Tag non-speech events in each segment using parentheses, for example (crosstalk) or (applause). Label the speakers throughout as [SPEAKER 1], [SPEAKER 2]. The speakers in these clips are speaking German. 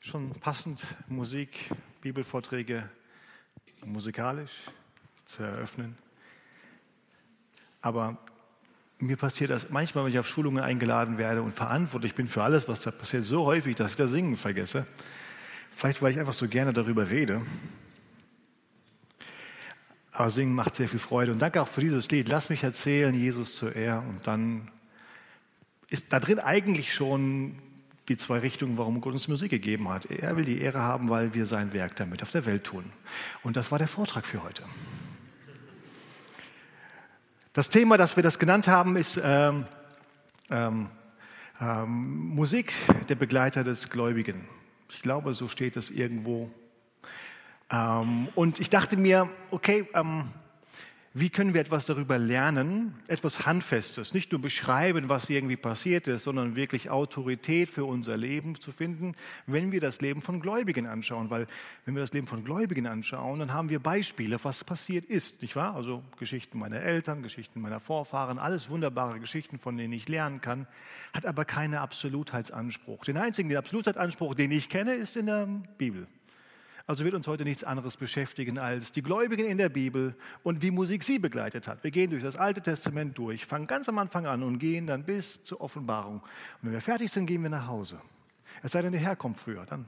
[SPEAKER 1] Schon passend Musik, Bibelvorträge musikalisch zu eröffnen. Aber mir passiert das manchmal, wenn ich auf Schulungen eingeladen werde und verantwortlich bin für alles, was da passiert, so häufig, dass ich das Singen vergesse. Vielleicht, weil ich einfach so gerne darüber rede. Aber Singen macht sehr viel Freude. Und danke auch für dieses Lied. Lass mich erzählen, Jesus zur Ehre. Und dann ist da drin eigentlich schon die zwei Richtungen, warum Gott uns Musik gegeben hat. Er will die Ehre haben, weil wir sein Werk damit auf der Welt tun. Und das war der Vortrag für heute. Das Thema, das wir das genannt haben, ist ähm, ähm, ähm, Musik, der Begleiter des Gläubigen. Ich glaube, so steht es irgendwo. Ähm, und ich dachte mir, okay, ähm, wie können wir etwas darüber lernen, etwas Handfestes, nicht nur beschreiben, was irgendwie passiert ist, sondern wirklich Autorität für unser Leben zu finden, wenn wir das Leben von Gläubigen anschauen. Weil wenn wir das Leben von Gläubigen anschauen, dann haben wir Beispiele, was passiert ist, nicht wahr? Also Geschichten meiner Eltern, Geschichten meiner Vorfahren, alles wunderbare Geschichten, von denen ich lernen kann, hat aber keinen Absolutheitsanspruch. Den einzigen Absolutheitsanspruch, den ich kenne, ist in der Bibel. Also wird uns heute nichts anderes beschäftigen als die Gläubigen in der Bibel und wie Musik sie begleitet hat. Wir gehen durch das Alte Testament durch, fangen ganz am Anfang an und gehen dann bis zur Offenbarung. Und wenn wir fertig sind, gehen wir nach Hause. Es sei denn, der Herr kommt früher, dann.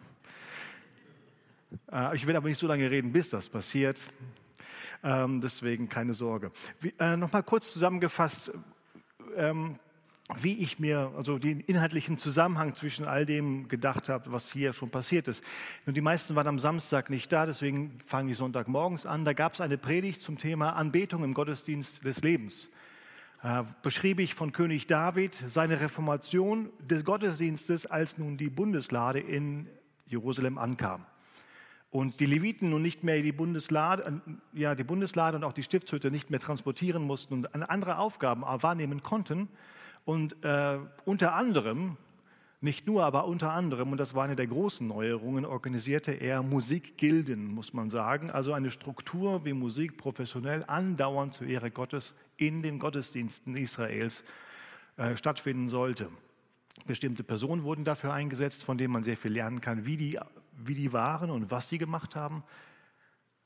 [SPEAKER 1] Äh, ich will aber nicht so lange reden, bis das passiert. Ähm, deswegen keine Sorge. Äh, Nochmal kurz zusammengefasst. Wie ich mir also den inhaltlichen Zusammenhang zwischen all dem gedacht habe, was hier schon passiert ist. Und die meisten waren am Samstag nicht da, deswegen fangen die Sonntagmorgens an. Da gab es eine Predigt zum Thema Anbetung im Gottesdienst des Lebens. Äh, beschrieb ich von König David seine Reformation des Gottesdienstes, als nun die Bundeslade in Jerusalem ankam. Und die Leviten nun nicht mehr die Bundeslade, äh, ja, die Bundeslade und auch die Stiftshütte nicht mehr transportieren mussten und andere Aufgaben wahrnehmen konnten, und äh, unter anderem, nicht nur, aber unter anderem, und das war eine der großen Neuerungen, organisierte er Musikgilden, muss man sagen, also eine Struktur, wie Musik professionell andauernd zur Ehre Gottes in den Gottesdiensten Israels äh, stattfinden sollte. Bestimmte Personen wurden dafür eingesetzt, von denen man sehr viel lernen kann, wie die, wie die waren und was sie gemacht haben.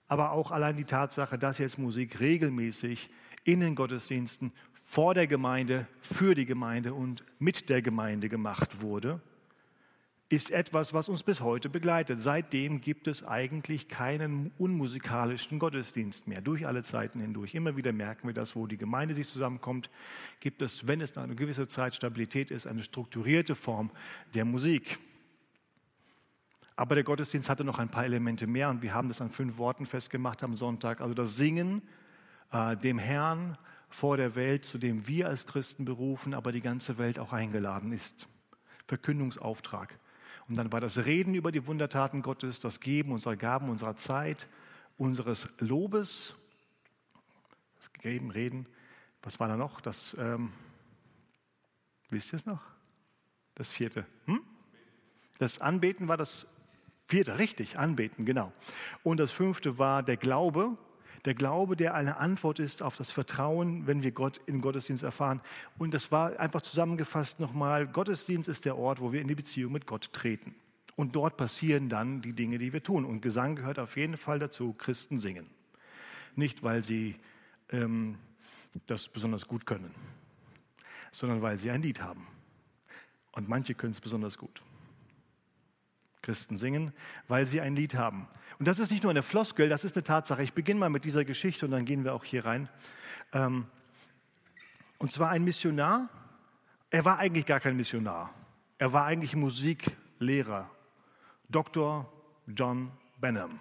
[SPEAKER 1] Aber auch allein die Tatsache, dass jetzt Musik regelmäßig in den Gottesdiensten vor der Gemeinde, für die Gemeinde und mit der Gemeinde gemacht wurde, ist etwas, was uns bis heute begleitet. Seitdem gibt es eigentlich keinen unmusikalischen Gottesdienst mehr, durch alle Zeiten hindurch. Immer wieder merken wir das, wo die Gemeinde sich zusammenkommt, gibt es, wenn es eine gewisse Zeit Stabilität ist, eine strukturierte Form der Musik. Aber der Gottesdienst hatte noch ein paar Elemente mehr und wir haben das an fünf Worten festgemacht am Sonntag. Also das Singen äh, dem Herrn, vor der Welt, zu dem wir als Christen berufen, aber die ganze Welt auch eingeladen ist. Verkündungsauftrag. Und dann war das Reden über die Wundertaten Gottes, das Geben unserer Gaben, unserer Zeit, unseres Lobes, das Geben, Reden. Was war da noch? Das, ähm, wisst ihr es noch? Das vierte. Hm? Das Anbeten war das vierte, richtig, Anbeten, genau. Und das fünfte war der Glaube, der Glaube, der eine Antwort ist auf das Vertrauen, wenn wir Gott im Gottesdienst erfahren. Und das war einfach zusammengefasst nochmal, Gottesdienst ist der Ort, wo wir in die Beziehung mit Gott treten. Und dort passieren dann die Dinge, die wir tun. Und Gesang gehört auf jeden Fall dazu, Christen singen. Nicht, weil sie ähm, das besonders gut können, sondern weil sie ein Lied haben. Und manche können es besonders gut. Christen singen, weil sie ein Lied haben. Und das ist nicht nur eine Floskel, das ist eine Tatsache. Ich beginne mal mit dieser Geschichte und dann gehen wir auch hier rein. Ähm, und zwar ein Missionar. Er war eigentlich gar kein Missionar. Er war eigentlich Musiklehrer. Dr. John Benham.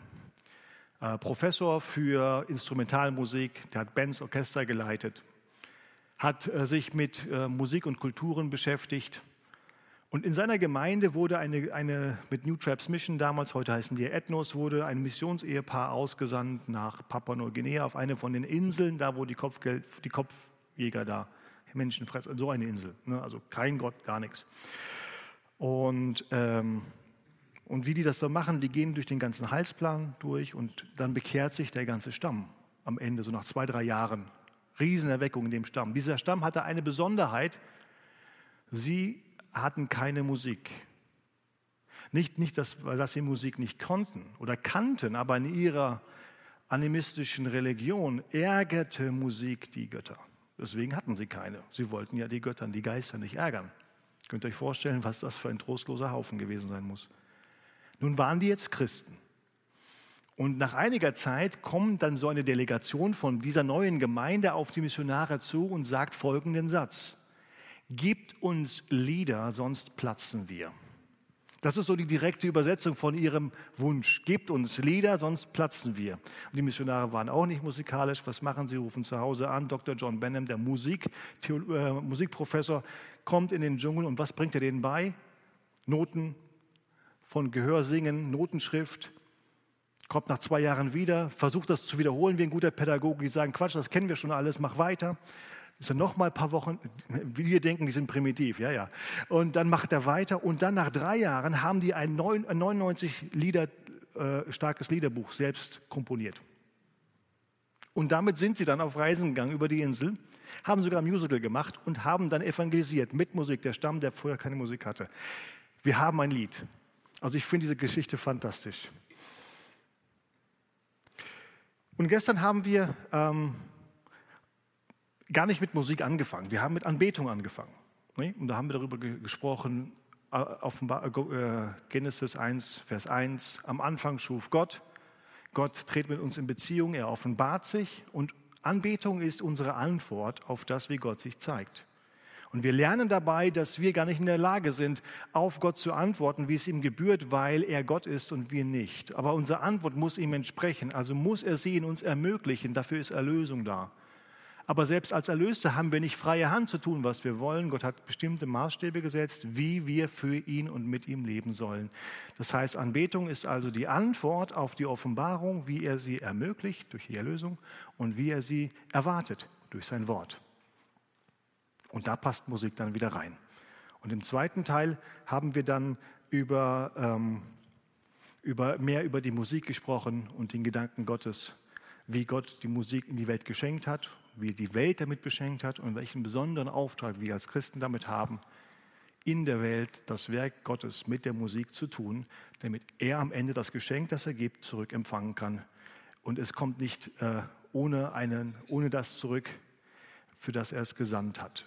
[SPEAKER 1] Äh, Professor für Instrumentalmusik, der hat Bands Orchester geleitet, hat äh, sich mit äh, Musik und Kulturen beschäftigt und in seiner Gemeinde wurde eine, eine mit New Traps Mission, damals, heute heißen die Ethnos, wurde ein Missionsehepaar ausgesandt nach Papua-Neuguinea auf eine von den Inseln, da wo die, Kopfgeld, die Kopfjäger da Menschen fressen, so eine Insel. Ne? Also kein Gott, gar nichts. Und, ähm, und wie die das so machen, die gehen durch den ganzen Heilsplan durch und dann bekehrt sich der ganze Stamm am Ende, so nach zwei, drei Jahren. Riesenerweckung in dem Stamm. Dieser Stamm hatte eine Besonderheit. Sie hatten keine Musik. Nicht, nicht dass, dass sie Musik nicht konnten oder kannten, aber in ihrer animistischen Religion ärgerte Musik die Götter. Deswegen hatten sie keine. Sie wollten ja die Götter, die Geister nicht ärgern. Könnt ihr euch vorstellen, was das für ein trostloser Haufen gewesen sein muss. Nun waren die jetzt Christen. Und nach einiger Zeit kommt dann so eine Delegation von dieser neuen Gemeinde auf die Missionare zu und sagt folgenden Satz. Gibt uns Lieder, sonst platzen wir. Das ist so die direkte Übersetzung von ihrem Wunsch. Gebt uns Lieder, sonst platzen wir. Und die Missionare waren auch nicht musikalisch. Was machen sie? Rufen zu Hause an. Dr. John Benham, der Musik, äh, Musikprofessor, kommt in den Dschungel und was bringt er denen bei? Noten von Gehörsingen, Notenschrift. Kommt nach zwei Jahren wieder, versucht das zu wiederholen wie ein guter Pädagoge. Die sagen, Quatsch, das kennen wir schon alles, mach weiter. Ist er noch mal ein paar Wochen, wir denken, die sind primitiv, ja, ja. Und dann macht er weiter und dann nach drei Jahren haben die ein 99 Lieder äh, starkes Liederbuch selbst komponiert. Und damit sind sie dann auf Reisen gegangen über die Insel, haben sogar ein Musical gemacht und haben dann evangelisiert mit Musik, der Stamm, der vorher keine Musik hatte. Wir haben ein Lied. Also ich finde diese Geschichte fantastisch. Und gestern haben wir ähm, gar nicht mit Musik angefangen. Wir haben mit Anbetung angefangen. Und da haben wir darüber gesprochen, äh, äh, Genesis 1, Vers 1. Am Anfang schuf Gott. Gott tritt mit uns in Beziehung, er offenbart sich und Anbetung ist unsere Antwort auf das, wie Gott sich zeigt. Und wir lernen dabei, dass wir gar nicht in der Lage sind, auf Gott zu antworten, wie es ihm gebührt, weil er Gott ist und wir nicht. Aber unsere Antwort muss ihm entsprechen, also muss er sie in uns ermöglichen. Dafür ist Erlösung da. Aber selbst als Erlöste haben wir nicht freie Hand zu tun, was wir wollen. Gott hat bestimmte Maßstäbe gesetzt, wie wir für ihn und mit ihm leben sollen. Das heißt, Anbetung ist also die Antwort auf die Offenbarung, wie er sie ermöglicht durch die Erlösung und wie er sie erwartet durch sein Wort. Und da passt Musik dann wieder rein. Und im zweiten Teil haben wir dann über, ähm, über mehr über die Musik gesprochen und den Gedanken Gottes, wie Gott die Musik in die Welt geschenkt hat wie die Welt damit beschenkt hat und welchen besonderen Auftrag wir als Christen damit haben, in der Welt das Werk Gottes mit der Musik zu tun, damit er am Ende das Geschenk, das er gibt, zurückempfangen kann. Und es kommt nicht äh, ohne, einen, ohne das zurück, für das er es gesandt hat.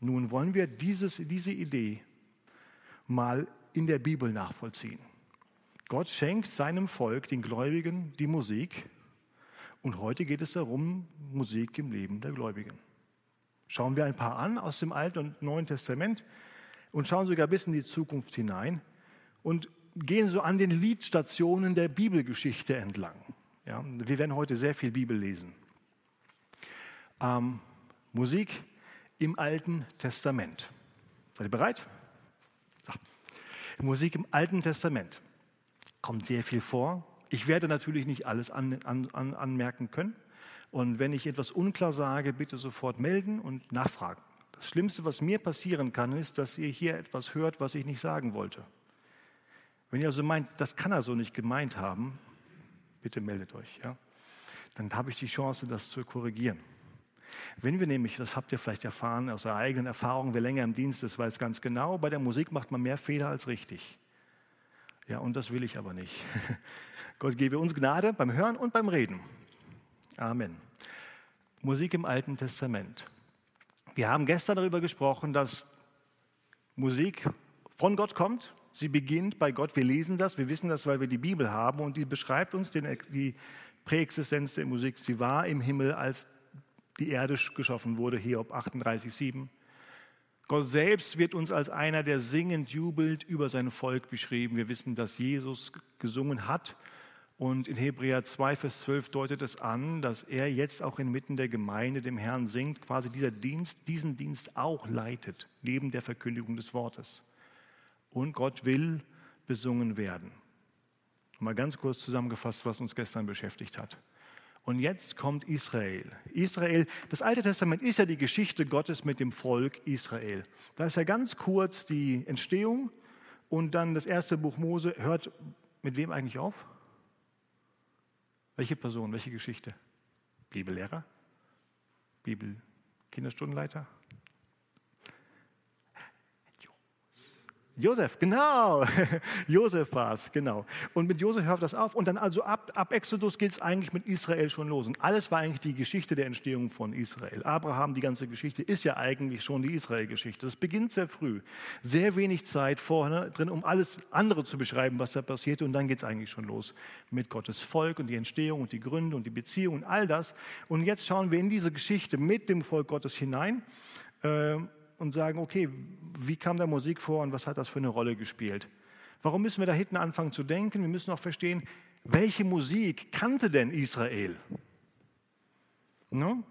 [SPEAKER 1] Nun wollen wir dieses, diese Idee mal in der Bibel nachvollziehen. Gott schenkt seinem Volk, den Gläubigen, die Musik und heute geht es darum, Musik im Leben der Gläubigen. Schauen wir ein paar an aus dem Alten und Neuen Testament und schauen sogar bis in die Zukunft hinein und gehen so an den Liedstationen der Bibelgeschichte entlang. Ja, wir werden heute sehr viel Bibel lesen. Ähm, Musik im Alten Testament. Seid ihr bereit? So. Musik im Alten Testament kommt sehr viel vor. Ich werde natürlich nicht alles an, an, an, anmerken können. Und wenn ich etwas unklar sage, bitte sofort melden und nachfragen. Das Schlimmste, was mir passieren kann, ist, dass ihr hier etwas hört, was ich nicht sagen wollte. Wenn ihr also meint, das kann er so nicht gemeint haben, bitte meldet euch. Ja? Dann habe ich die Chance, das zu korrigieren. Wenn wir nämlich, das habt ihr vielleicht erfahren aus eurer eigenen Erfahrung, wer länger im Dienst ist, weiß ganz genau, bei der Musik macht man mehr Fehler als richtig. Ja, und das will ich aber nicht. (laughs) Gott gebe uns Gnade beim Hören und beim Reden. Amen. Musik im Alten Testament. Wir haben gestern darüber gesprochen, dass Musik von Gott kommt. Sie beginnt bei Gott. Wir lesen das, wir wissen das, weil wir die Bibel haben und die beschreibt uns den, die Präexistenz der Musik. Sie war im Himmel, als die Erde geschaffen wurde, Hiob 38,7. Gott selbst wird uns als einer, der singend jubelt, über sein Volk beschrieben. Wir wissen, dass Jesus gesungen hat und in Hebräer 2, Vers 12 deutet es an, dass er jetzt auch inmitten der Gemeinde dem Herrn singt, quasi dieser Dienst, diesen Dienst auch leitet, neben der Verkündigung des Wortes. Und Gott will besungen werden. Mal ganz kurz zusammengefasst, was uns gestern beschäftigt hat. Und jetzt kommt Israel. Israel, das Alte Testament ist ja die Geschichte Gottes mit dem Volk Israel. Da ist ja ganz kurz die Entstehung und dann das erste Buch Mose hört mit wem eigentlich auf? Welche Person, welche Geschichte? Bibellehrer? Bibel-Kinderstundenleiter? Josef, genau. (laughs) Josef war es, genau. Und mit Josef hört das auf. Und dann also ab, ab Exodus geht es eigentlich mit Israel schon los. Und alles war eigentlich die Geschichte der Entstehung von Israel. Abraham, die ganze Geschichte, ist ja eigentlich schon die Israel-Geschichte. Das beginnt sehr früh. Sehr wenig Zeit vorne drin, um alles andere zu beschreiben, was da passierte. Und dann geht es eigentlich schon los mit Gottes Volk und die Entstehung und die Gründe und die Beziehung und all das. Und jetzt schauen wir in diese Geschichte mit dem Volk Gottes hinein. Äh, und sagen, okay, wie kam da Musik vor und was hat das für eine Rolle gespielt? Warum müssen wir da hinten anfangen zu denken? Wir müssen auch verstehen, welche Musik kannte denn Israel? No?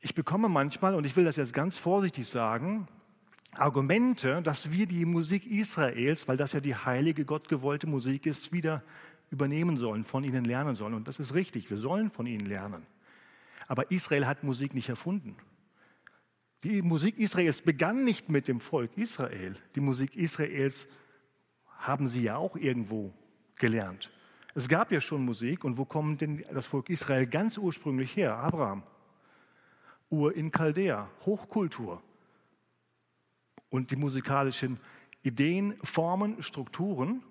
[SPEAKER 1] Ich bekomme manchmal, und ich will das jetzt ganz vorsichtig sagen, Argumente, dass wir die Musik Israels, weil das ja die heilige, gottgewollte Musik ist, wieder übernehmen sollen, von ihnen lernen sollen. Und das ist richtig, wir sollen von ihnen lernen. Aber Israel hat Musik nicht erfunden. Die Musik Israels begann nicht mit dem Volk Israel. Die Musik Israels haben sie ja auch irgendwo gelernt. Es gab ja schon Musik und wo kommt denn das Volk Israel ganz ursprünglich her? Abraham. Ur in Chaldea, Hochkultur. Und die musikalischen Ideen, Formen, Strukturen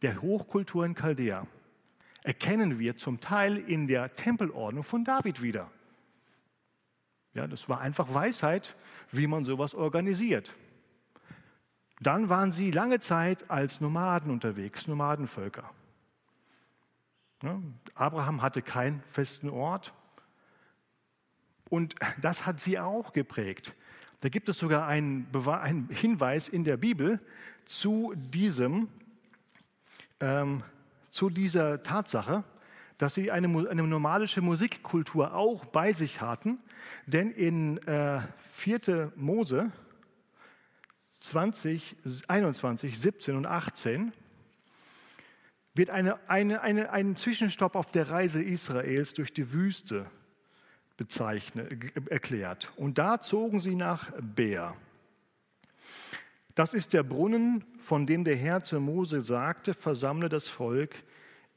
[SPEAKER 1] der Hochkultur in Chaldea erkennen wir zum Teil in der Tempelordnung von David wieder. Ja, das war einfach Weisheit, wie man sowas organisiert. Dann waren sie lange Zeit als Nomaden unterwegs, Nomadenvölker. Ja, Abraham hatte keinen festen Ort und das hat sie auch geprägt. Da gibt es sogar einen, einen Hinweis in der Bibel zu, diesem, ähm, zu dieser Tatsache dass sie eine, eine nomadische Musikkultur auch bei sich hatten. Denn in äh, 4. Mose 20, 21, 17 und 18 wird eine, eine, eine, ein Zwischenstopp auf der Reise Israels durch die Wüste bezeichnet, erklärt. Und da zogen sie nach Beer. Das ist der Brunnen, von dem der Herr zu Mose sagte, versammle das Volk,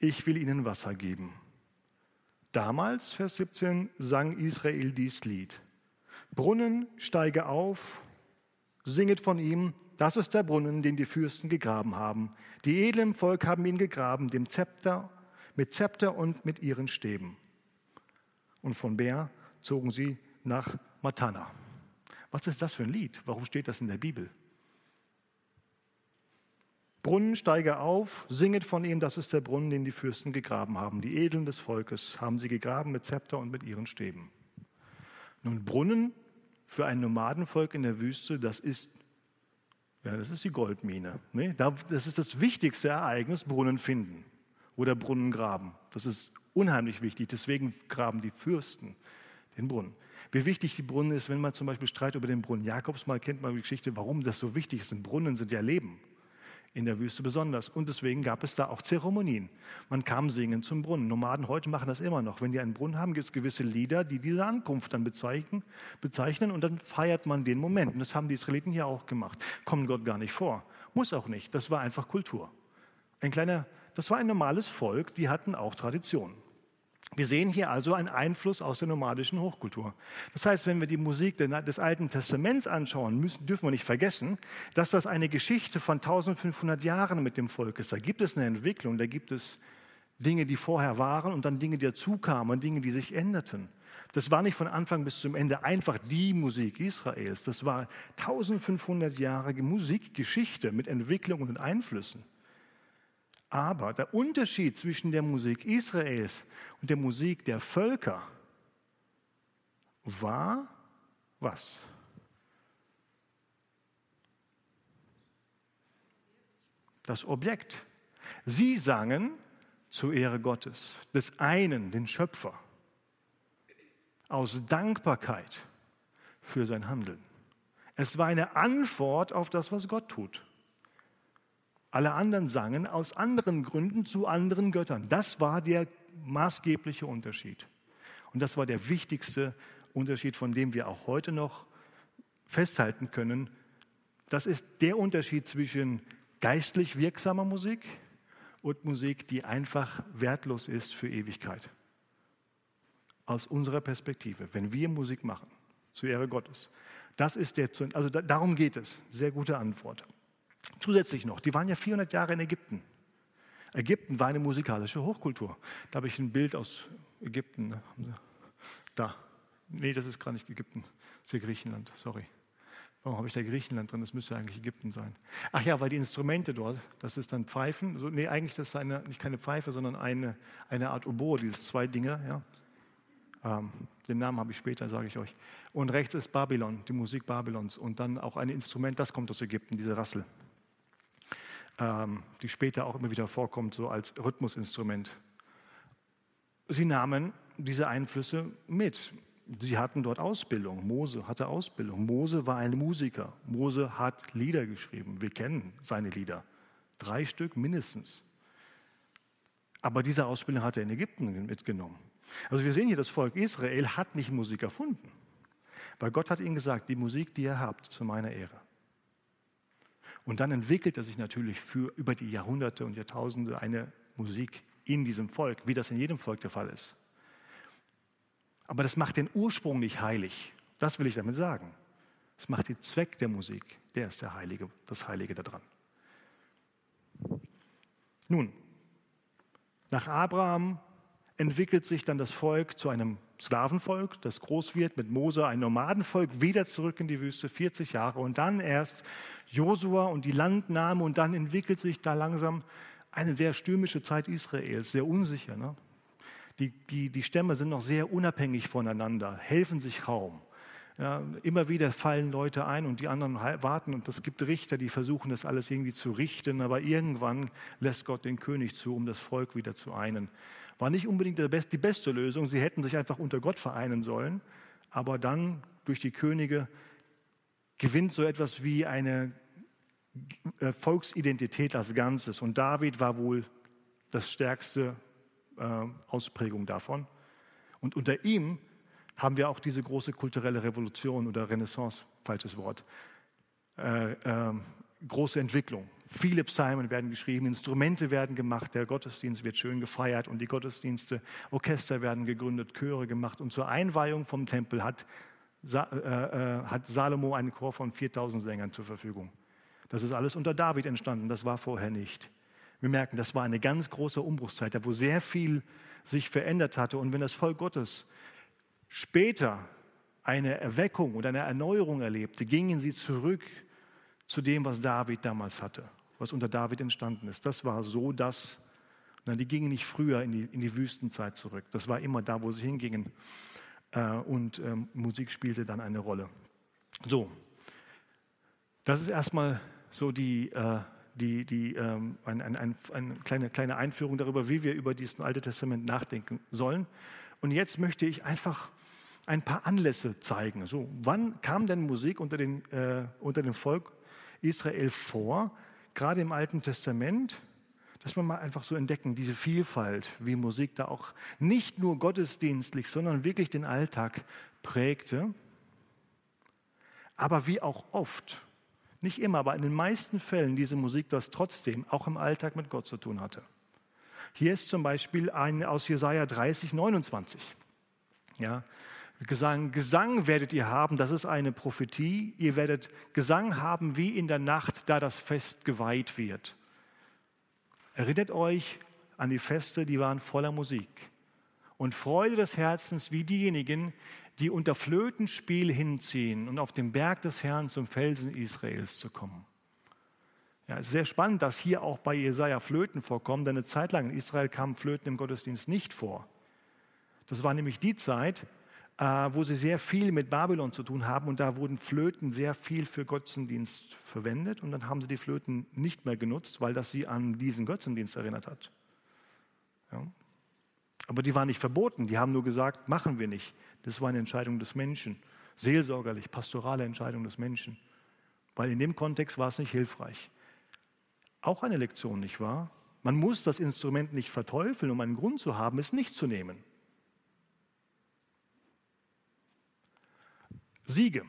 [SPEAKER 1] ich will ihnen Wasser geben. Damals, Vers 17, sang Israel dies Lied. Brunnen, steige auf, singet von ihm, das ist der Brunnen, den die Fürsten gegraben haben. Die edlen Volk haben ihn gegraben, dem Zepter, mit Zepter und mit ihren Stäben. Und von Bär zogen sie nach Matana. Was ist das für ein Lied? Warum steht das in der Bibel? Brunnen steige auf, singet von ihm, das ist der Brunnen, den die Fürsten gegraben haben. Die Edeln des Volkes haben sie gegraben mit Zepter und mit ihren Stäben. Nun, Brunnen für ein Nomadenvolk in der Wüste, das ist, ja, das ist die Goldmine. Ne? Das ist das wichtigste Ereignis, Brunnen finden oder Brunnen graben. Das ist unheimlich wichtig. Deswegen graben die Fürsten den Brunnen. Wie wichtig die Brunnen ist, wenn man zum Beispiel Streit über den Brunnen Jakobs mal kennt, man die Geschichte, warum das so wichtig ist. Brunnen sind ja Leben in der Wüste besonders. Und deswegen gab es da auch Zeremonien. Man kam singend zum Brunnen. Nomaden heute machen das immer noch. Wenn die einen Brunnen haben, gibt es gewisse Lieder, die diese Ankunft dann bezeichnen, bezeichnen und dann feiert man den Moment. Und das haben die Israeliten hier auch gemacht. Kommt Gott gar nicht vor. Muss auch nicht. Das war einfach Kultur. Ein kleiner, das war ein normales Volk, die hatten auch Traditionen. Wir sehen hier also einen Einfluss aus der nomadischen Hochkultur. Das heißt, wenn wir die Musik des Alten Testaments anschauen, müssen, dürfen wir nicht vergessen, dass das eine Geschichte von 1500 Jahren mit dem Volk ist. Da gibt es eine Entwicklung, da gibt es Dinge, die vorher waren und dann Dinge, die dazukamen, Dinge, die sich änderten. Das war nicht von Anfang bis zum Ende einfach die Musik Israels. Das war 1500 Jahre Musikgeschichte mit Entwicklungen und Einflüssen. Aber der Unterschied zwischen der Musik Israels und der Musik der Völker war was? Das Objekt. Sie sangen zur Ehre Gottes, des einen, den Schöpfer, aus Dankbarkeit für sein Handeln. Es war eine Antwort auf das, was Gott tut. Alle anderen sangen aus anderen Gründen zu anderen Göttern. Das war der maßgebliche Unterschied. Und das war der wichtigste Unterschied, von dem wir auch heute noch festhalten können. Das ist der Unterschied zwischen geistlich wirksamer Musik und Musik, die einfach wertlos ist für Ewigkeit. Aus unserer Perspektive, wenn wir Musik machen, zur Ehre Gottes, Das ist der, also darum geht es. Sehr gute Antwort. Zusätzlich noch, die waren ja 400 Jahre in Ägypten. Ägypten war eine musikalische Hochkultur. Da habe ich ein Bild aus Ägypten. Ne? Da. Nee, das ist gar nicht Ägypten. Das ist hier Griechenland. Sorry. Warum habe ich da Griechenland drin? Das müsste eigentlich Ägypten sein. Ach ja, weil die Instrumente dort, das ist dann Pfeifen. Also, nee, eigentlich das ist eine, nicht keine Pfeife, sondern eine, eine Art Oboe, diese zwei Dinge. Ja. Ähm, den Namen habe ich später, sage ich euch. Und rechts ist Babylon, die Musik Babylons. Und dann auch ein Instrument, das kommt aus Ägypten, diese Rassel die später auch immer wieder vorkommt, so als Rhythmusinstrument. Sie nahmen diese Einflüsse mit. Sie hatten dort Ausbildung. Mose hatte Ausbildung. Mose war ein Musiker. Mose hat Lieder geschrieben. Wir kennen seine Lieder. Drei Stück mindestens. Aber diese Ausbildung hat er in Ägypten mitgenommen. Also wir sehen hier, das Volk Israel hat nicht Musik erfunden. Weil Gott hat ihnen gesagt, die Musik, die ihr habt, zu meiner Ehre. Und dann entwickelt er sich natürlich für über die Jahrhunderte und Jahrtausende eine Musik in diesem Volk, wie das in jedem Volk der Fall ist. Aber das macht den Ursprung nicht heilig. Das will ich damit sagen. Es macht den Zweck der Musik. Der ist der Heilige, das Heilige daran. Nun, nach Abraham entwickelt sich dann das Volk zu einem Sklavenvolk, das groß wird, mit Mose ein Nomadenvolk, wieder zurück in die Wüste, 40 Jahre. Und dann erst Josua und die Landnahme und dann entwickelt sich da langsam eine sehr stürmische Zeit Israels, sehr unsicher. Ne? Die, die, die Stämme sind noch sehr unabhängig voneinander, helfen sich kaum. Ja, immer wieder fallen Leute ein und die anderen warten und es gibt Richter, die versuchen das alles irgendwie zu richten, aber irgendwann lässt Gott den König zu, um das Volk wieder zu einen. War nicht unbedingt die beste Lösung. Sie hätten sich einfach unter Gott vereinen sollen. Aber dann durch die Könige gewinnt so etwas wie eine äh, Volksidentität als Ganzes. Und David war wohl das stärkste äh, Ausprägung davon. Und unter ihm haben wir auch diese große kulturelle Revolution oder Renaissance, falsches Wort, äh, äh, große Entwicklung. Viele Psalmen werden geschrieben, Instrumente werden gemacht, der Gottesdienst wird schön gefeiert und die Gottesdienste, Orchester werden gegründet, Chöre gemacht. Und zur Einweihung vom Tempel hat, äh, äh, hat Salomo einen Chor von 4000 Sängern zur Verfügung. Das ist alles unter David entstanden, das war vorher nicht. Wir merken, das war eine ganz große Umbruchszeit, wo sehr viel sich verändert hatte. Und wenn das Volk Gottes später eine Erweckung oder eine Erneuerung erlebte, gingen sie zurück zu dem, was David damals hatte, was unter David entstanden ist. Das war so, dass, na, die gingen nicht früher in die, in die Wüstenzeit zurück. Das war immer da, wo sie hingingen. Äh, und ähm, Musik spielte dann eine Rolle. So, das ist erstmal so die, äh, die, die, ähm, ein, ein, ein, eine kleine, kleine Einführung darüber, wie wir über dieses Alte Testament nachdenken sollen. Und jetzt möchte ich einfach ein paar Anlässe zeigen. So, wann kam denn Musik unter, den, äh, unter dem Volk Israel vor, gerade im Alten Testament, dass wir mal einfach so entdecken, diese Vielfalt, wie Musik da auch nicht nur gottesdienstlich, sondern wirklich den Alltag prägte, aber wie auch oft, nicht immer, aber in den meisten Fällen diese Musik das trotzdem auch im Alltag mit Gott zu tun hatte. Hier ist zum Beispiel ein aus Jesaja 30, 29. Ja, Gesang, Gesang werdet ihr haben, das ist eine Prophetie. Ihr werdet Gesang haben wie in der Nacht, da das Fest geweiht wird. Erinnert euch an die Feste, die waren voller Musik. Und Freude des Herzens wie diejenigen, die unter Flötenspiel hinziehen und auf dem Berg des Herrn zum Felsen Israels zu kommen. Ja, es ist sehr spannend, dass hier auch bei Jesaja Flöten vorkommen, denn eine Zeit lang in Israel kamen Flöten im Gottesdienst nicht vor. Das war nämlich die Zeit, wo sie sehr viel mit Babylon zu tun haben und da wurden Flöten sehr viel für Götzendienst verwendet und dann haben sie die Flöten nicht mehr genutzt, weil das sie an diesen Götzendienst erinnert hat. Ja. Aber die waren nicht verboten, die haben nur gesagt, machen wir nicht. Das war eine Entscheidung des Menschen, seelsorgerlich, pastorale Entscheidung des Menschen, weil in dem Kontext war es nicht hilfreich. Auch eine Lektion, nicht wahr? Man muss das Instrument nicht verteufeln, um einen Grund zu haben, es nicht zu nehmen. Siege.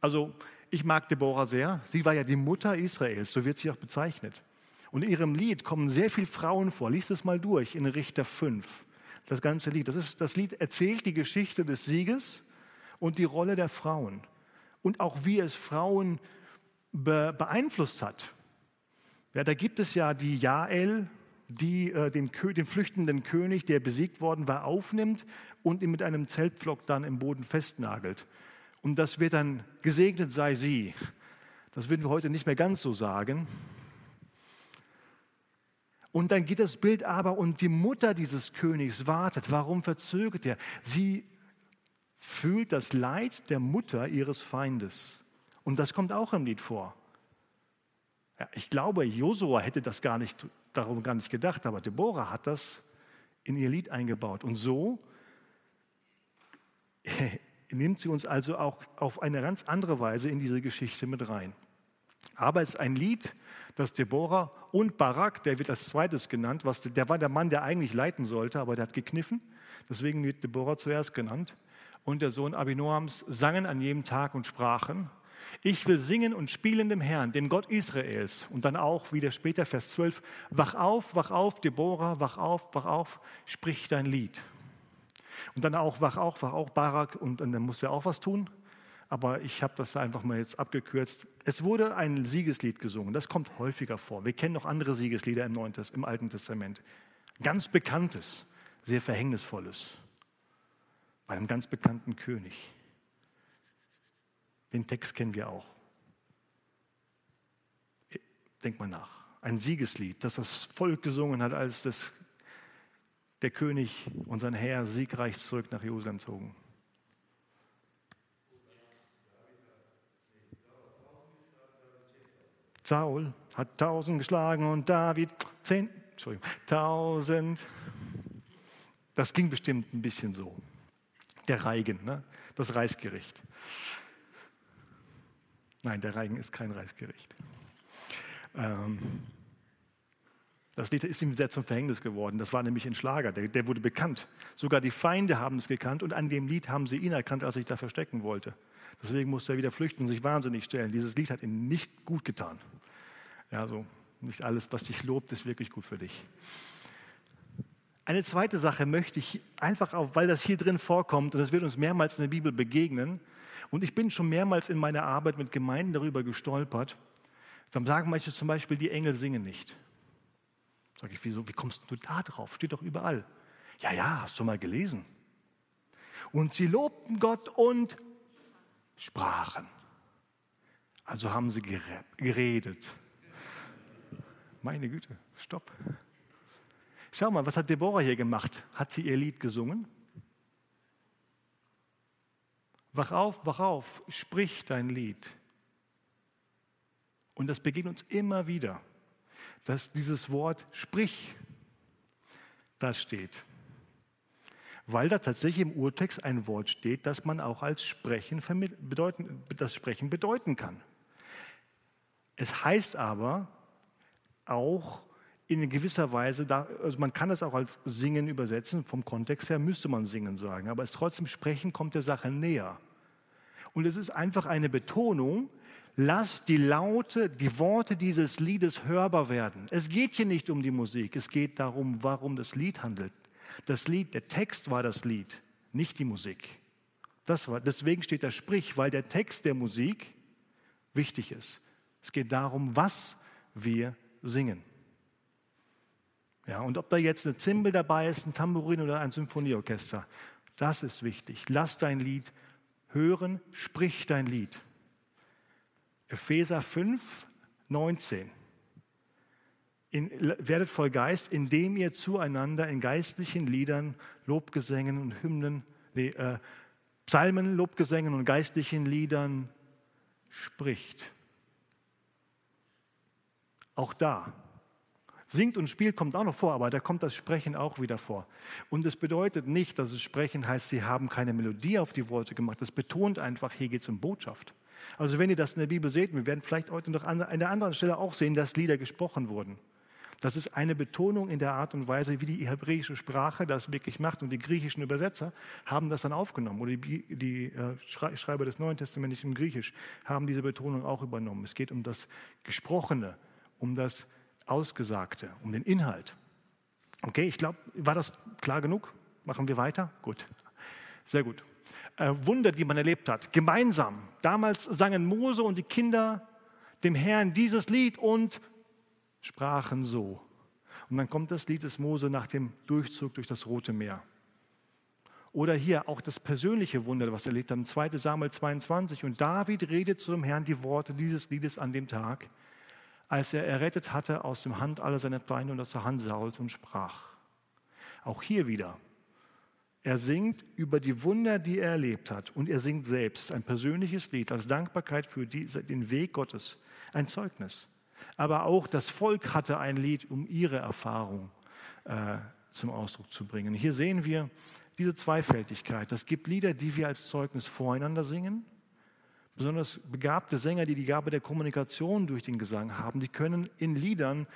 [SPEAKER 1] Also ich mag Deborah sehr. Sie war ja die Mutter Israels, so wird sie auch bezeichnet. Und in ihrem Lied kommen sehr viele Frauen vor. Lies es mal durch in Richter 5. Das ganze Lied. Das, ist, das Lied erzählt die Geschichte des Sieges und die Rolle der Frauen und auch wie es Frauen be beeinflusst hat. Ja, da gibt es ja die Jael, die äh, den, den, flüchtenden König, der besiegt worden war, aufnimmt und ihn mit einem Zeltpflock dann im Boden festnagelt. Und das wird dann gesegnet sei sie. Das würden wir heute nicht mehr ganz so sagen. Und dann geht das Bild aber und die Mutter dieses Königs wartet. Warum verzögert er? Sie fühlt das Leid der Mutter ihres Feindes. Und das kommt auch im Lied vor. Ja, ich glaube, Josua hätte das gar nicht, darum gar nicht gedacht, aber Deborah hat das in ihr Lied eingebaut. Und so nimmt sie uns also auch auf eine ganz andere Weise in diese Geschichte mit rein. Aber es ist ein Lied, das Deborah und Barak, der wird als zweites genannt, was, der war der Mann, der eigentlich leiten sollte, aber der hat gekniffen. Deswegen wird Deborah zuerst genannt und der Sohn Abinoams sangen an jedem Tag und sprachen, ich will singen und spielen dem Herrn, dem Gott Israels. Und dann auch wieder später, Vers 12, wach auf, wach auf, Deborah, wach auf, wach auf, sprich dein Lied. Und dann auch, wach auf, wach auf, Barak, und dann muss er auch was tun. Aber ich habe das einfach mal jetzt abgekürzt. Es wurde ein Siegeslied gesungen, das kommt häufiger vor. Wir kennen noch andere Siegeslieder im, Neuen, im Alten Testament. Ganz bekanntes, sehr verhängnisvolles bei einem ganz bekannten König. Den Text kennen wir auch. Denk mal nach. Ein Siegeslied, das das Volk gesungen hat, als das, der König und sein Herr siegreich zurück nach Jerusalem zogen. Saul hat tausend geschlagen und David zehn, Entschuldigung, tausend. Das ging bestimmt ein bisschen so der Reigen, ne? das Reisgericht. Nein, der Reigen ist kein Reisgericht. Ähm, das Lied ist ihm sehr zum Verhängnis geworden. Das war nämlich ein Schlager, der, der, wurde bekannt. Sogar die Feinde haben es gekannt und an dem Lied haben sie ihn erkannt, als er sich da verstecken wollte. Deswegen musste er wieder flüchten und sich wahnsinnig stellen. Dieses Lied hat ihm nicht gut getan. Ja, so nicht alles, was dich lobt, ist wirklich gut für dich. Eine zweite Sache möchte ich einfach auch, weil das hier drin vorkommt und das wird uns mehrmals in der Bibel begegnen. Und ich bin schon mehrmals in meiner Arbeit mit Gemeinden darüber gestolpert. Dann sagen manche zum Beispiel, die Engel singen nicht. Sag ich, wieso, wie kommst du da drauf? Steht doch überall. Ja, ja, hast du mal gelesen. Und sie lobten Gott und sprachen. Also haben sie geredet. Meine Güte, stopp. Schau mal, was hat Deborah hier gemacht? Hat sie ihr Lied gesungen? Wach auf, wach auf, sprich dein Lied. Und das begegnet uns immer wieder, dass dieses Wort sprich da steht. Weil da tatsächlich im Urtext ein Wort steht, das man auch als Sprechen bedeuten, das Sprechen bedeuten kann. Es heißt aber auch in gewisser Weise, also man kann es auch als Singen übersetzen, vom Kontext her müsste man Singen sagen, aber es trotzdem Sprechen kommt der Sache näher. Und es ist einfach eine Betonung, lass die Laute, die Worte dieses Liedes hörbar werden. Es geht hier nicht um die Musik, es geht darum, warum das Lied handelt. Das Lied, der Text war das Lied, nicht die Musik. Das war, deswegen steht da Sprich, weil der Text der Musik wichtig ist. Es geht darum, was wir singen. Ja, und ob da jetzt eine Zimbel dabei ist, ein Tambourin oder ein Symphonieorchester, das ist wichtig. Lass dein Lied hören, sprich dein Lied. Epheser 5, 19. In, werdet voll Geist, indem ihr zueinander in geistlichen Liedern, Lobgesängen und Hymnen, nee, äh, Psalmen, Lobgesängen und geistlichen Liedern spricht. Auch da Singt und spielt kommt auch noch vor, aber da kommt das Sprechen auch wieder vor. Und es bedeutet nicht, dass es Sprechen heißt, sie haben keine Melodie auf die Worte gemacht. Es betont einfach, hier geht es um Botschaft. Also wenn ihr das in der Bibel seht, wir werden vielleicht heute noch an einer anderen Stelle auch sehen, dass Lieder gesprochen wurden. Das ist eine Betonung in der Art und Weise, wie die hebräische Sprache das wirklich macht. Und die griechischen Übersetzer haben das dann aufgenommen. Oder die, die äh, Schreiber des Neuen Testaments im Griechisch haben diese Betonung auch übernommen. Es geht um das Gesprochene, um das Ausgesagte, um den Inhalt. Okay, ich glaube, war das klar genug? Machen wir weiter? Gut, sehr gut. äh, Wunder, die man erlebt hat, gemeinsam. Damals sangen Mose und die Kinder dem Herrn dieses Lied und sprachen so. Und dann kommt das Lied des Mose nach dem Durchzug durch das Rote Meer. Oder hier auch das persönliche Wunder, was er erlebt hat, 2 Samuel 22. Und David redet zu dem Herrn die Worte dieses Liedes an dem Tag, als er errettet hatte aus dem Hand aller seiner Feinde und aus der Hand Sauls und sprach. Auch hier wieder. Er singt über die Wunder, die er erlebt hat. Und er singt selbst ein persönliches Lied als Dankbarkeit für die, den Weg Gottes. Ein Zeugnis. Aber auch das Volk hatte ein Lied, um ihre Erfahrung äh, zum Ausdruck zu bringen. Hier sehen wir, diese Zweifältigkeit. Es gibt Lieder, die wir als Zeugnis voreinander singen. Besonders begabte Sänger, die die Gabe der Kommunikation durch den Gesang haben, die können in Liedern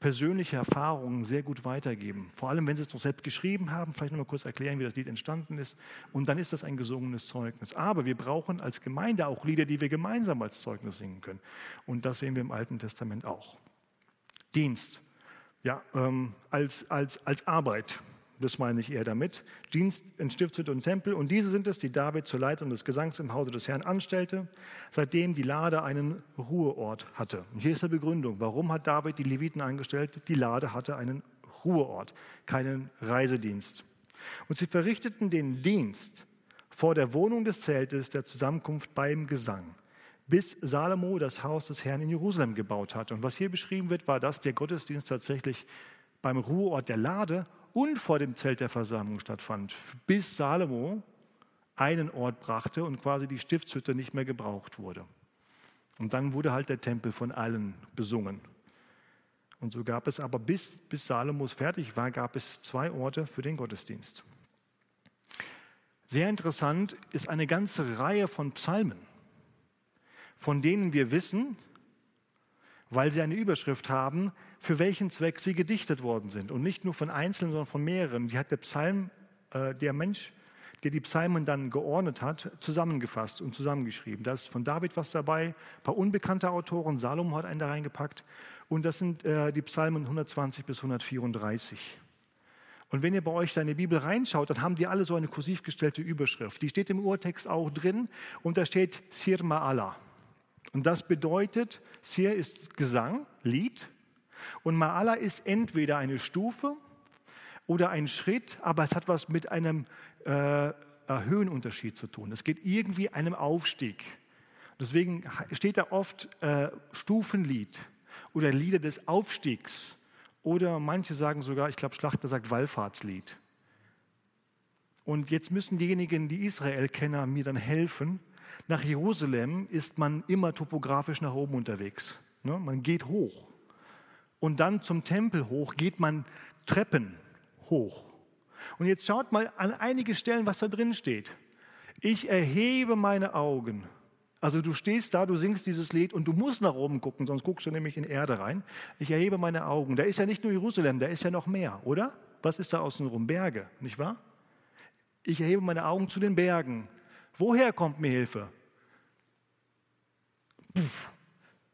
[SPEAKER 1] persönliche Erfahrungen sehr gut weitergeben. Vor allem, wenn sie es noch selbst geschrieben haben, vielleicht noch mal kurz erklären, wie das Lied entstanden ist. Und dann ist das ein gesungenes Zeugnis. Aber wir brauchen als Gemeinde auch Lieder, die wir gemeinsam als Zeugnis singen können. Und das sehen wir im Alten Testament auch. Dienst, ja, ähm, als, als, als Arbeit das meine ich eher damit, Dienst in Stiftshütte und Tempel. Und diese sind es, die David zur Leitung des Gesangs im Hause des Herrn anstellte, seitdem die Lade einen Ruheort hatte. Und hier ist die Begründung. Warum hat David die Leviten eingestellt? Die Lade hatte einen Ruheort, keinen Reisedienst. Und sie verrichteten den Dienst vor der Wohnung des Zeltes der Zusammenkunft beim Gesang, bis Salomo das Haus des Herrn in Jerusalem gebaut hat. Und was hier beschrieben wird, war, dass der Gottesdienst tatsächlich beim Ruheort der Lade und vor dem Zelt der Versammlung stattfand, bis Salomo einen Ort brachte und quasi die Stiftshütte nicht mehr gebraucht wurde. Und dann wurde halt der Tempel von allen besungen. Und so gab es aber, bis, bis Salomos fertig war, gab es zwei Orte für den Gottesdienst. Sehr interessant ist eine ganze Reihe von Psalmen, von denen wir wissen, weil sie eine Überschrift haben, für welchen Zweck sie gedichtet worden sind. Und nicht nur von Einzelnen, sondern von mehreren. Die hat der Psalm, äh, der Mensch, der die Psalmen dann geordnet hat, zusammengefasst und zusammengeschrieben. Da ist von David was dabei, ein paar unbekannte Autoren, Salomo hat einen da reingepackt. Und das sind äh, die Psalmen 120 bis 134. Und wenn ihr bei euch die Bibel reinschaut, dann haben die alle so eine kursiv gestellte Überschrift. Die steht im Urtext auch drin und da steht Sirma Allah. Und das bedeutet, Sir ist Gesang, Lied und Ma'ala ist entweder eine Stufe oder ein Schritt, aber es hat was mit einem äh, Höhenunterschied zu tun. Es geht irgendwie einem Aufstieg. Deswegen steht da oft äh, Stufenlied oder Lieder des Aufstiegs oder manche sagen sogar, ich glaube Schlachter sagt Wallfahrtslied. Und jetzt müssen diejenigen, die Israel-Kenner, mir dann helfen. Nach Jerusalem ist man immer topografisch nach oben unterwegs. Ne? Man geht hoch und dann zum Tempel hoch geht man Treppen hoch. Und jetzt schaut mal an einige Stellen, was da drin steht. Ich erhebe meine Augen. Also du stehst da, du singst dieses Lied und du musst nach oben gucken, sonst guckst du nämlich in Erde rein. Ich erhebe meine Augen. Da ist ja nicht nur Jerusalem, da ist ja noch mehr, oder? Was ist da außenrum? Berge, nicht wahr? Ich erhebe meine Augen zu den Bergen. Woher kommt mir Hilfe?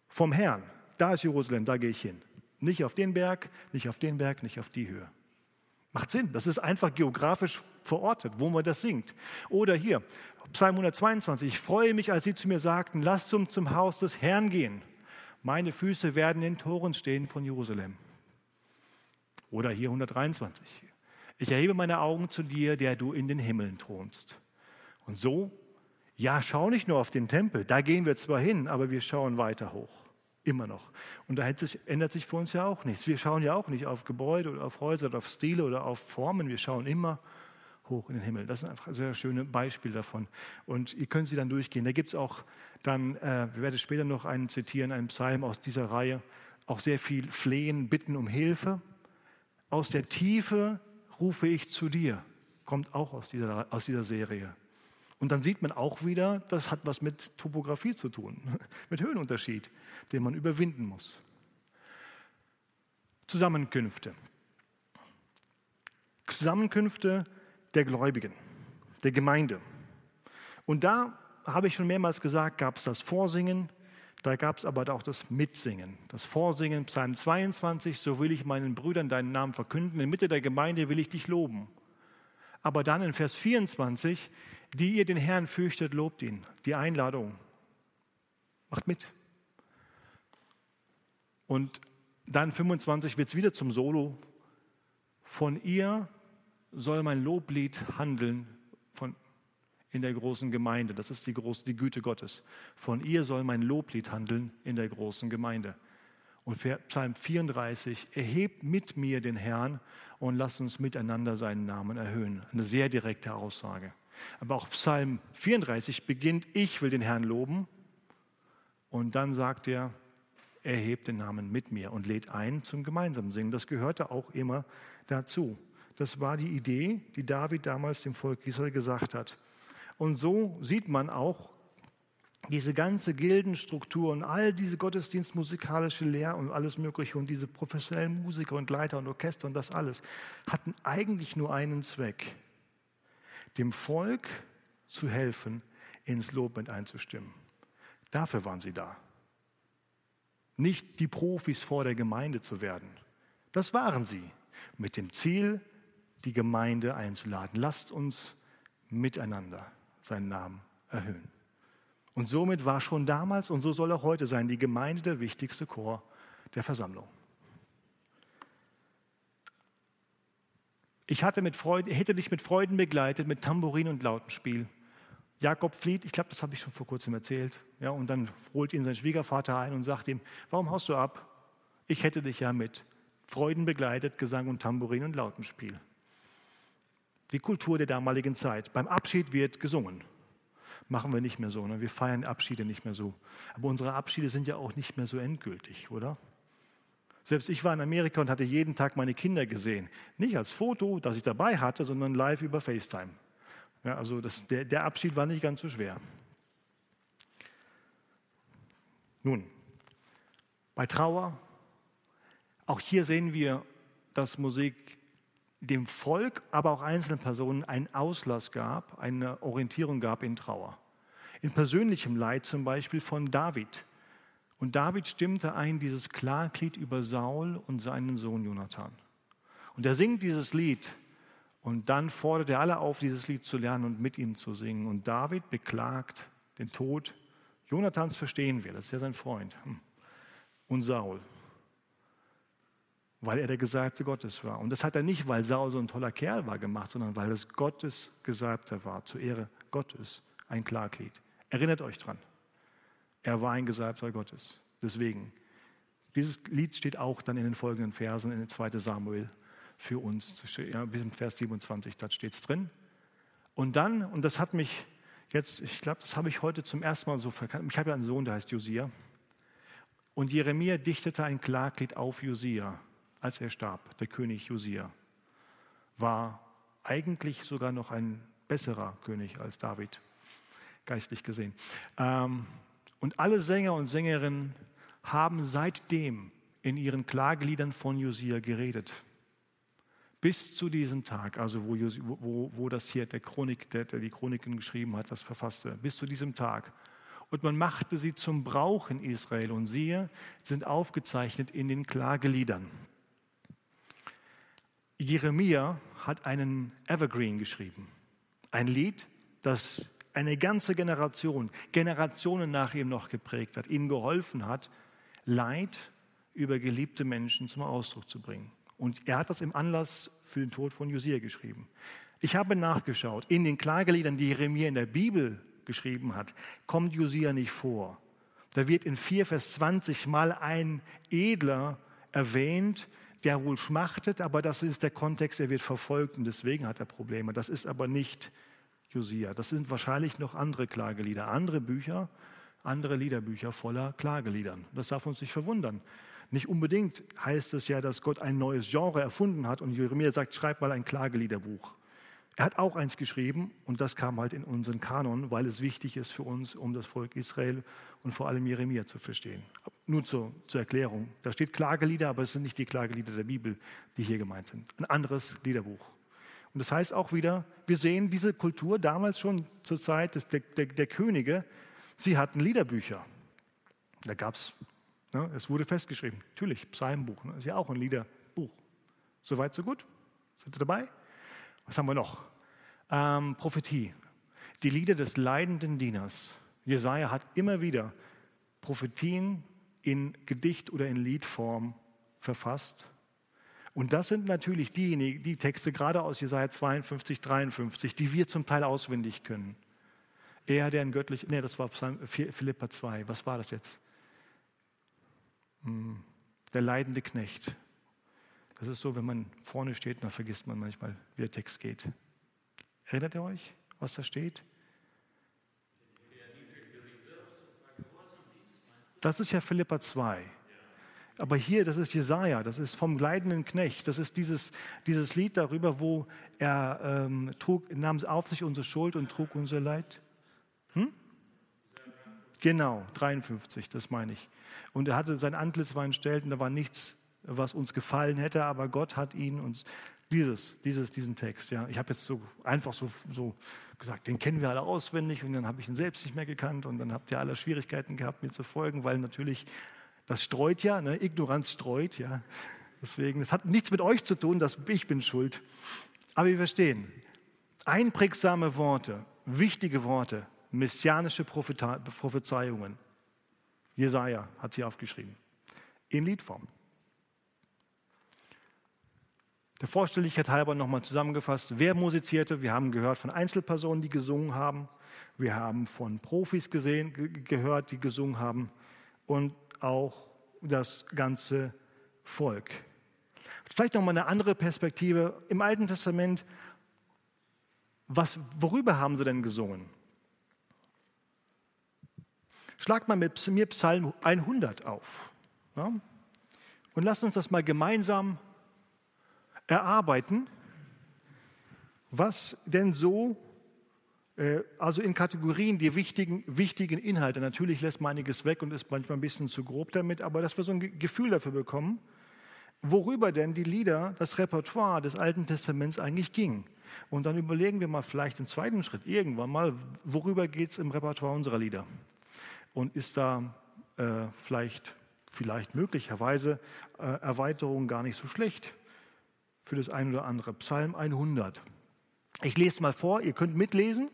[SPEAKER 1] Vom Herrn. Da ist Jerusalem, da gehe ich hin. Nicht auf den Berg, nicht auf den Berg, nicht auf die Höhe. Macht Sinn, das ist einfach geografisch verortet, wo man das singt. Oder hier, Psalm 122, ich freue mich, als sie zu mir sagten, lasst uns zum Haus des Herrn gehen. Meine Füße werden in Toren stehen von Jerusalem. Oder hier 123, ich erhebe meine Augen zu dir, der du in den Himmeln thronst. Und so, ja, schau nicht nur auf den Tempel, da gehen wir zwar hin, aber wir schauen weiter hoch. Immer noch. Und da ändert sich für uns ja auch nichts. Wir schauen ja auch nicht auf Gebäude oder auf Häuser oder auf Stile oder auf Formen. Wir schauen immer hoch in den Himmel. Das sind einfach sehr schöne Beispiele davon. Und ihr könnt sie dann durchgehen. Da gibt es auch dann, äh, wir werden später noch einen zitieren, einen Psalm aus dieser Reihe, auch sehr viel Flehen, Bitten um Hilfe. Aus der Tiefe rufe ich zu dir. Kommt auch aus dieser, aus dieser Serie. Und dann sieht man auch wieder, das hat was mit Topografie zu tun, (laughs) mit Höhenunterschied, den man überwinden muss. Zusammenkünfte. Zusammenkünfte der Gläubigen, der Gemeinde. Und da habe ich schon mehrmals gesagt, gab es das Vorsingen, da gab es aber auch das Mitsingen. Das Vorsingen, Psalm 22, so will ich meinen Brüdern deinen Namen verkünden, in Mitte der Gemeinde will ich dich loben. Aber dann in Vers 24, die ihr den Herrn fürchtet, lobt ihn. Die Einladung. Macht mit. Und dann 25 wird es wieder zum Solo. Von ihr soll mein Loblied handeln von, in der großen Gemeinde. Das ist die, große, die Güte Gottes. Von ihr soll mein Loblied handeln in der großen Gemeinde. Und Psalm 34, erhebt mit mir den Herrn und lasst uns miteinander seinen Namen erhöhen. Eine sehr direkte Aussage. Aber auch Psalm 34 beginnt, ich will den Herrn loben. Und dann sagt er, erhebt den Namen mit mir und lädt ein zum gemeinsamen Singen. Das gehörte auch immer dazu. Das war die Idee, die David damals dem Volk Israel gesagt hat. Und so sieht man auch diese ganze Gildenstruktur und all diese gottesdienstmusikalische Lehr und alles Mögliche und diese professionellen Musiker und Leiter und Orchester und das alles hatten eigentlich nur einen Zweck, dem Volk zu helfen, ins Lob mit einzustimmen. Dafür waren sie da. Nicht die Profis vor der Gemeinde zu werden. Das waren sie. Mit dem Ziel, die Gemeinde einzuladen. Lasst uns miteinander seinen Namen erhöhen. Und somit war schon damals und so soll auch heute sein die Gemeinde der wichtigste Chor der Versammlung. Ich hatte mit Freuden, hätte dich mit Freuden begleitet, mit Tambourin und Lautenspiel. Jakob flieht, ich glaube, das habe ich schon vor kurzem erzählt. Ja, und dann holt ihn sein Schwiegervater ein und sagt ihm: Warum haust du ab? Ich hätte dich ja mit Freuden begleitet, Gesang und Tambourin und Lautenspiel. Die Kultur der damaligen Zeit. Beim Abschied wird gesungen. Machen wir nicht mehr so. Ne? Wir feiern Abschiede nicht mehr so. Aber unsere Abschiede sind ja auch nicht mehr so endgültig, oder? Selbst ich war in Amerika und hatte jeden Tag meine Kinder gesehen. Nicht als Foto, das ich dabei hatte, sondern live über FaceTime. Ja, also das, der, der Abschied war nicht ganz so schwer. Nun, bei Trauer, auch hier sehen wir, dass Musik dem Volk, aber auch einzelnen Personen einen Auslass gab, eine Orientierung gab in Trauer. In persönlichem Leid zum Beispiel von David. Und David stimmte ein dieses Klagglied über Saul und seinen Sohn Jonathan. Und er singt dieses Lied und dann fordert er alle auf, dieses Lied zu lernen und mit ihm zu singen. Und David beklagt den Tod Jonathans, verstehen wir, das ist ja sein Freund. Hm. Und Saul, weil er der Gesalbte Gottes war. Und das hat er nicht, weil Saul so ein toller Kerl war, gemacht, sondern weil es Gottes Gesalbter war, zur Ehre Gottes, ein Klaglied. Erinnert euch dran. Er war ein Gesalbter Gottes. Deswegen, dieses Lied steht auch dann in den folgenden Versen in 2 Samuel für uns. Ja, bis im Vers 27, da steht es drin. Und dann, und das hat mich jetzt, ich glaube, das habe ich heute zum ersten Mal so verkannt. Ich habe ja einen Sohn, der heißt Josia. Und Jeremia dichtete ein Klaglied auf Josia, als er starb, der König Josia. War eigentlich sogar noch ein besserer König als David, geistlich gesehen. Ähm, und alle Sänger und Sängerinnen haben seitdem in ihren Klageliedern von Josia geredet. Bis zu diesem Tag, also wo, wo, wo das hier der Chronik, der, der die Chroniken geschrieben hat, das verfasste, bis zu diesem Tag. Und man machte sie zum Brauch in Israel und siehe, sind aufgezeichnet in den Klageliedern. Jeremia hat einen Evergreen geschrieben, ein Lied, das eine ganze Generation, Generationen nach ihm noch geprägt hat, ihnen geholfen hat, Leid über geliebte Menschen zum Ausdruck zu bringen. Und er hat das im Anlass für den Tod von Josia geschrieben. Ich habe nachgeschaut, in den Klageliedern, die Jeremia in der Bibel geschrieben hat, kommt Josia nicht vor. Da wird in 4 Vers 20 mal ein Edler erwähnt, der wohl schmachtet, aber das ist der Kontext, er wird verfolgt und deswegen hat er Probleme. Das ist aber nicht Josia. Das sind wahrscheinlich noch andere Klagelieder, andere Bücher, andere Liederbücher voller Klageliedern. Das darf uns nicht verwundern. Nicht unbedingt heißt es ja, dass Gott ein neues Genre erfunden hat und Jeremia sagt, schreib mal ein Klageliederbuch. Er hat auch eins geschrieben und das kam halt in unseren Kanon, weil es wichtig ist für uns, um das Volk Israel und vor allem Jeremia zu verstehen. Nur zur, zur Erklärung. Da steht Klagelieder, aber es sind nicht die Klagelieder der Bibel, die hier gemeint sind. Ein anderes Liederbuch. Und das heißt auch wieder, wir sehen diese Kultur damals schon zur Zeit des, der, der, der Könige, sie hatten Liederbücher. Da gab es, ne, es wurde festgeschrieben, natürlich, Psalmbuch, ne, ist ja auch ein Liederbuch. Soweit, so gut? Sind Sie dabei? Was haben wir noch? Ähm, Prophetie. Die Lieder des leidenden Dieners. Jesaja hat immer wieder Prophetien in Gedicht oder in Liedform verfasst. Und das sind natürlich diejenigen, die Texte gerade aus Jesaja 52, 53, die wir zum Teil auswendig können. Er, der ein göttlich, nee, das war Philippa 2. Was war das jetzt? Hm, der leidende Knecht. Das ist so, wenn man vorne steht, dann vergisst man manchmal, wie der Text geht. Erinnert ihr euch, was da steht? Das ist ja Philippa 2. Aber hier, das ist Jesaja, das ist vom leidenden Knecht. Das ist dieses, dieses Lied darüber, wo er ähm, trug, nahm auf sich unsere Schuld und trug unser Leid. Hm? Genau, 53, das meine ich. Und er hatte sein Antlitz war entstellt und da war nichts, was uns gefallen hätte, aber Gott hat ihn uns dieses, dieses, diesen Text. Ja, ich habe jetzt so einfach so, so gesagt, den kennen wir alle auswendig und dann habe ich ihn selbst nicht mehr gekannt und dann habt ihr alle Schwierigkeiten gehabt, mir zu folgen, weil natürlich das streut ja, ne? Ignoranz streut, ja. Deswegen, es hat nichts mit euch zu tun, dass ich bin schuld. Aber wir verstehen, einprägsame Worte, wichtige Worte, messianische Prophezeiungen. Jesaja hat sie aufgeschrieben. In Liedform. Der Vorstelligkeit halber nochmal zusammengefasst, wer musizierte? Wir haben gehört von Einzelpersonen, die gesungen haben. Wir haben von Profis gesehen, gehört, die gesungen haben. Und auch das ganze Volk. Vielleicht noch mal eine andere Perspektive. Im Alten Testament, was, worüber haben sie denn gesungen? Schlag mal mit mir Psalm 100 auf. Ja? Und lasst uns das mal gemeinsam erarbeiten, was denn so also in Kategorien die wichtigen, wichtigen Inhalte. Natürlich lässt man einiges weg und ist manchmal ein bisschen zu grob damit, aber dass wir so ein Gefühl dafür bekommen, worüber denn die Lieder, das Repertoire des Alten Testaments eigentlich ging. Und dann überlegen wir mal vielleicht im zweiten Schritt irgendwann mal, worüber geht es im Repertoire unserer Lieder? Und ist da äh, vielleicht, vielleicht möglicherweise äh, Erweiterung gar nicht so schlecht für das ein oder andere? Psalm 100. Ich lese mal vor, ihr könnt mitlesen.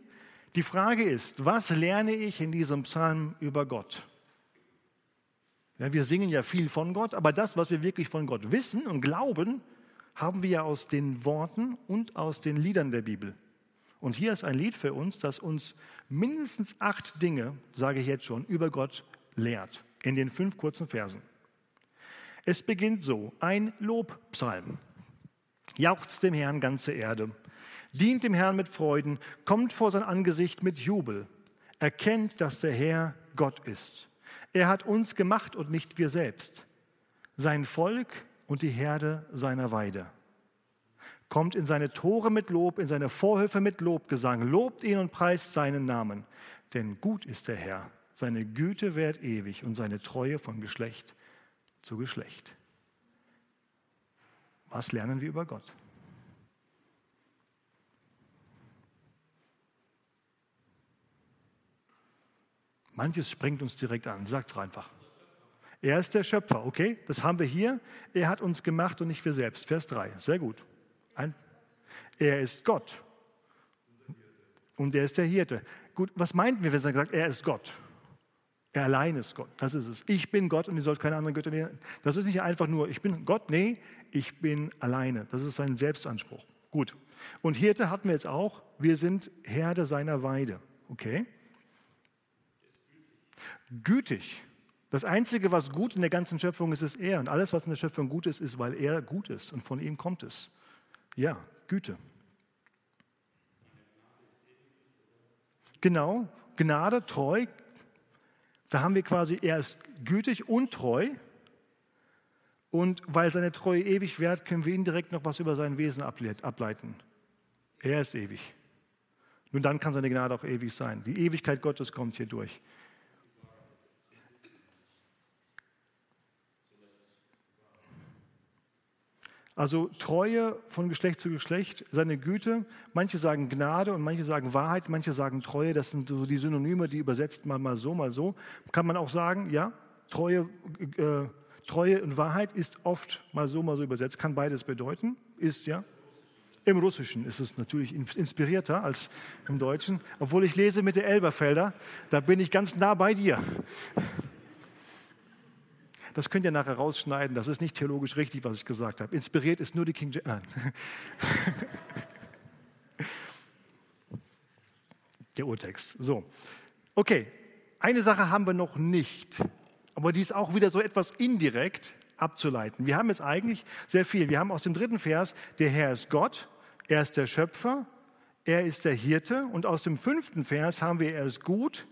[SPEAKER 1] Die Frage ist, was lerne ich in diesem Psalm über Gott? Ja, wir singen ja viel von Gott, aber das, was wir wirklich von Gott wissen und glauben, haben wir ja aus den Worten und aus den Liedern der Bibel. Und hier ist ein Lied für uns, das uns mindestens acht Dinge, sage ich jetzt schon, über Gott lehrt, in den fünf kurzen Versen. Es beginnt so, ein Lobpsalm. Jauchzt dem Herrn ganze Erde Dient dem Herrn mit Freuden, kommt vor sein Angesicht mit Jubel. Erkennt, dass der Herr Gott ist. Er hat uns gemacht und nicht wir selbst. Sein Volk und die Herde seiner Weide. Kommt in seine Tore mit Lob, in seine Vorhöfe mit Lobgesang. Lobt ihn und preist seinen Namen. Denn gut ist der Herr. Seine Güte währt ewig und seine Treue von Geschlecht zu Geschlecht. Was lernen wir über Gott? Manches springt uns direkt an, sagt es einfach. Er ist der Schöpfer, okay? Das haben wir hier. Er hat uns gemacht und nicht wir selbst. Vers 3, sehr gut. Ein, er ist Gott. Und er ist der Hirte. Gut, was meinten wir, wenn er sagt, er ist Gott? Er allein ist Gott. Das ist es. Ich bin Gott und ihr sollt keine anderen Götter nehmen. Das ist nicht einfach nur, ich bin Gott. Nee, ich bin alleine. Das ist sein Selbstanspruch. Gut. Und Hirte hatten wir jetzt auch. Wir sind Herde seiner Weide. Okay? Gütig. Das Einzige, was gut in der ganzen Schöpfung ist, ist er. Und alles, was in der Schöpfung gut ist, ist, weil er gut ist und von ihm kommt es. Ja, Güte. Genau, Gnade, treu. Da haben wir quasi, er ist gütig und treu. Und weil seine Treue ewig währt, können wir indirekt noch was über sein Wesen ableiten. Er ist ewig. Nur dann kann seine Gnade auch ewig sein. Die Ewigkeit Gottes kommt hier durch. Also Treue von Geschlecht zu Geschlecht, seine Güte. Manche sagen Gnade und manche sagen Wahrheit, manche sagen Treue. Das sind so die Synonyme, die übersetzt man mal so, mal so. Kann man auch sagen, ja, Treue, äh, Treue und Wahrheit ist oft mal so, mal so übersetzt. Kann beides bedeuten. Ist, ja. Im Russischen ist es natürlich inspirierter als im Deutschen, obwohl ich lese mit der Elberfelder, da bin ich ganz nah bei dir. Das könnt ihr nachher rausschneiden, das ist nicht theologisch richtig, was ich gesagt habe. Inspiriert ist nur die King James. Nein. (laughs) Der Urtext. So. Okay, eine Sache haben wir noch nicht, aber die ist auch wieder so etwas indirekt abzuleiten. Wir haben jetzt eigentlich sehr viel. Wir haben aus dem dritten Vers, der Herr ist Gott, er ist der Schöpfer, er ist der Hirte. Und aus dem fünften Vers haben wir, er ist gut,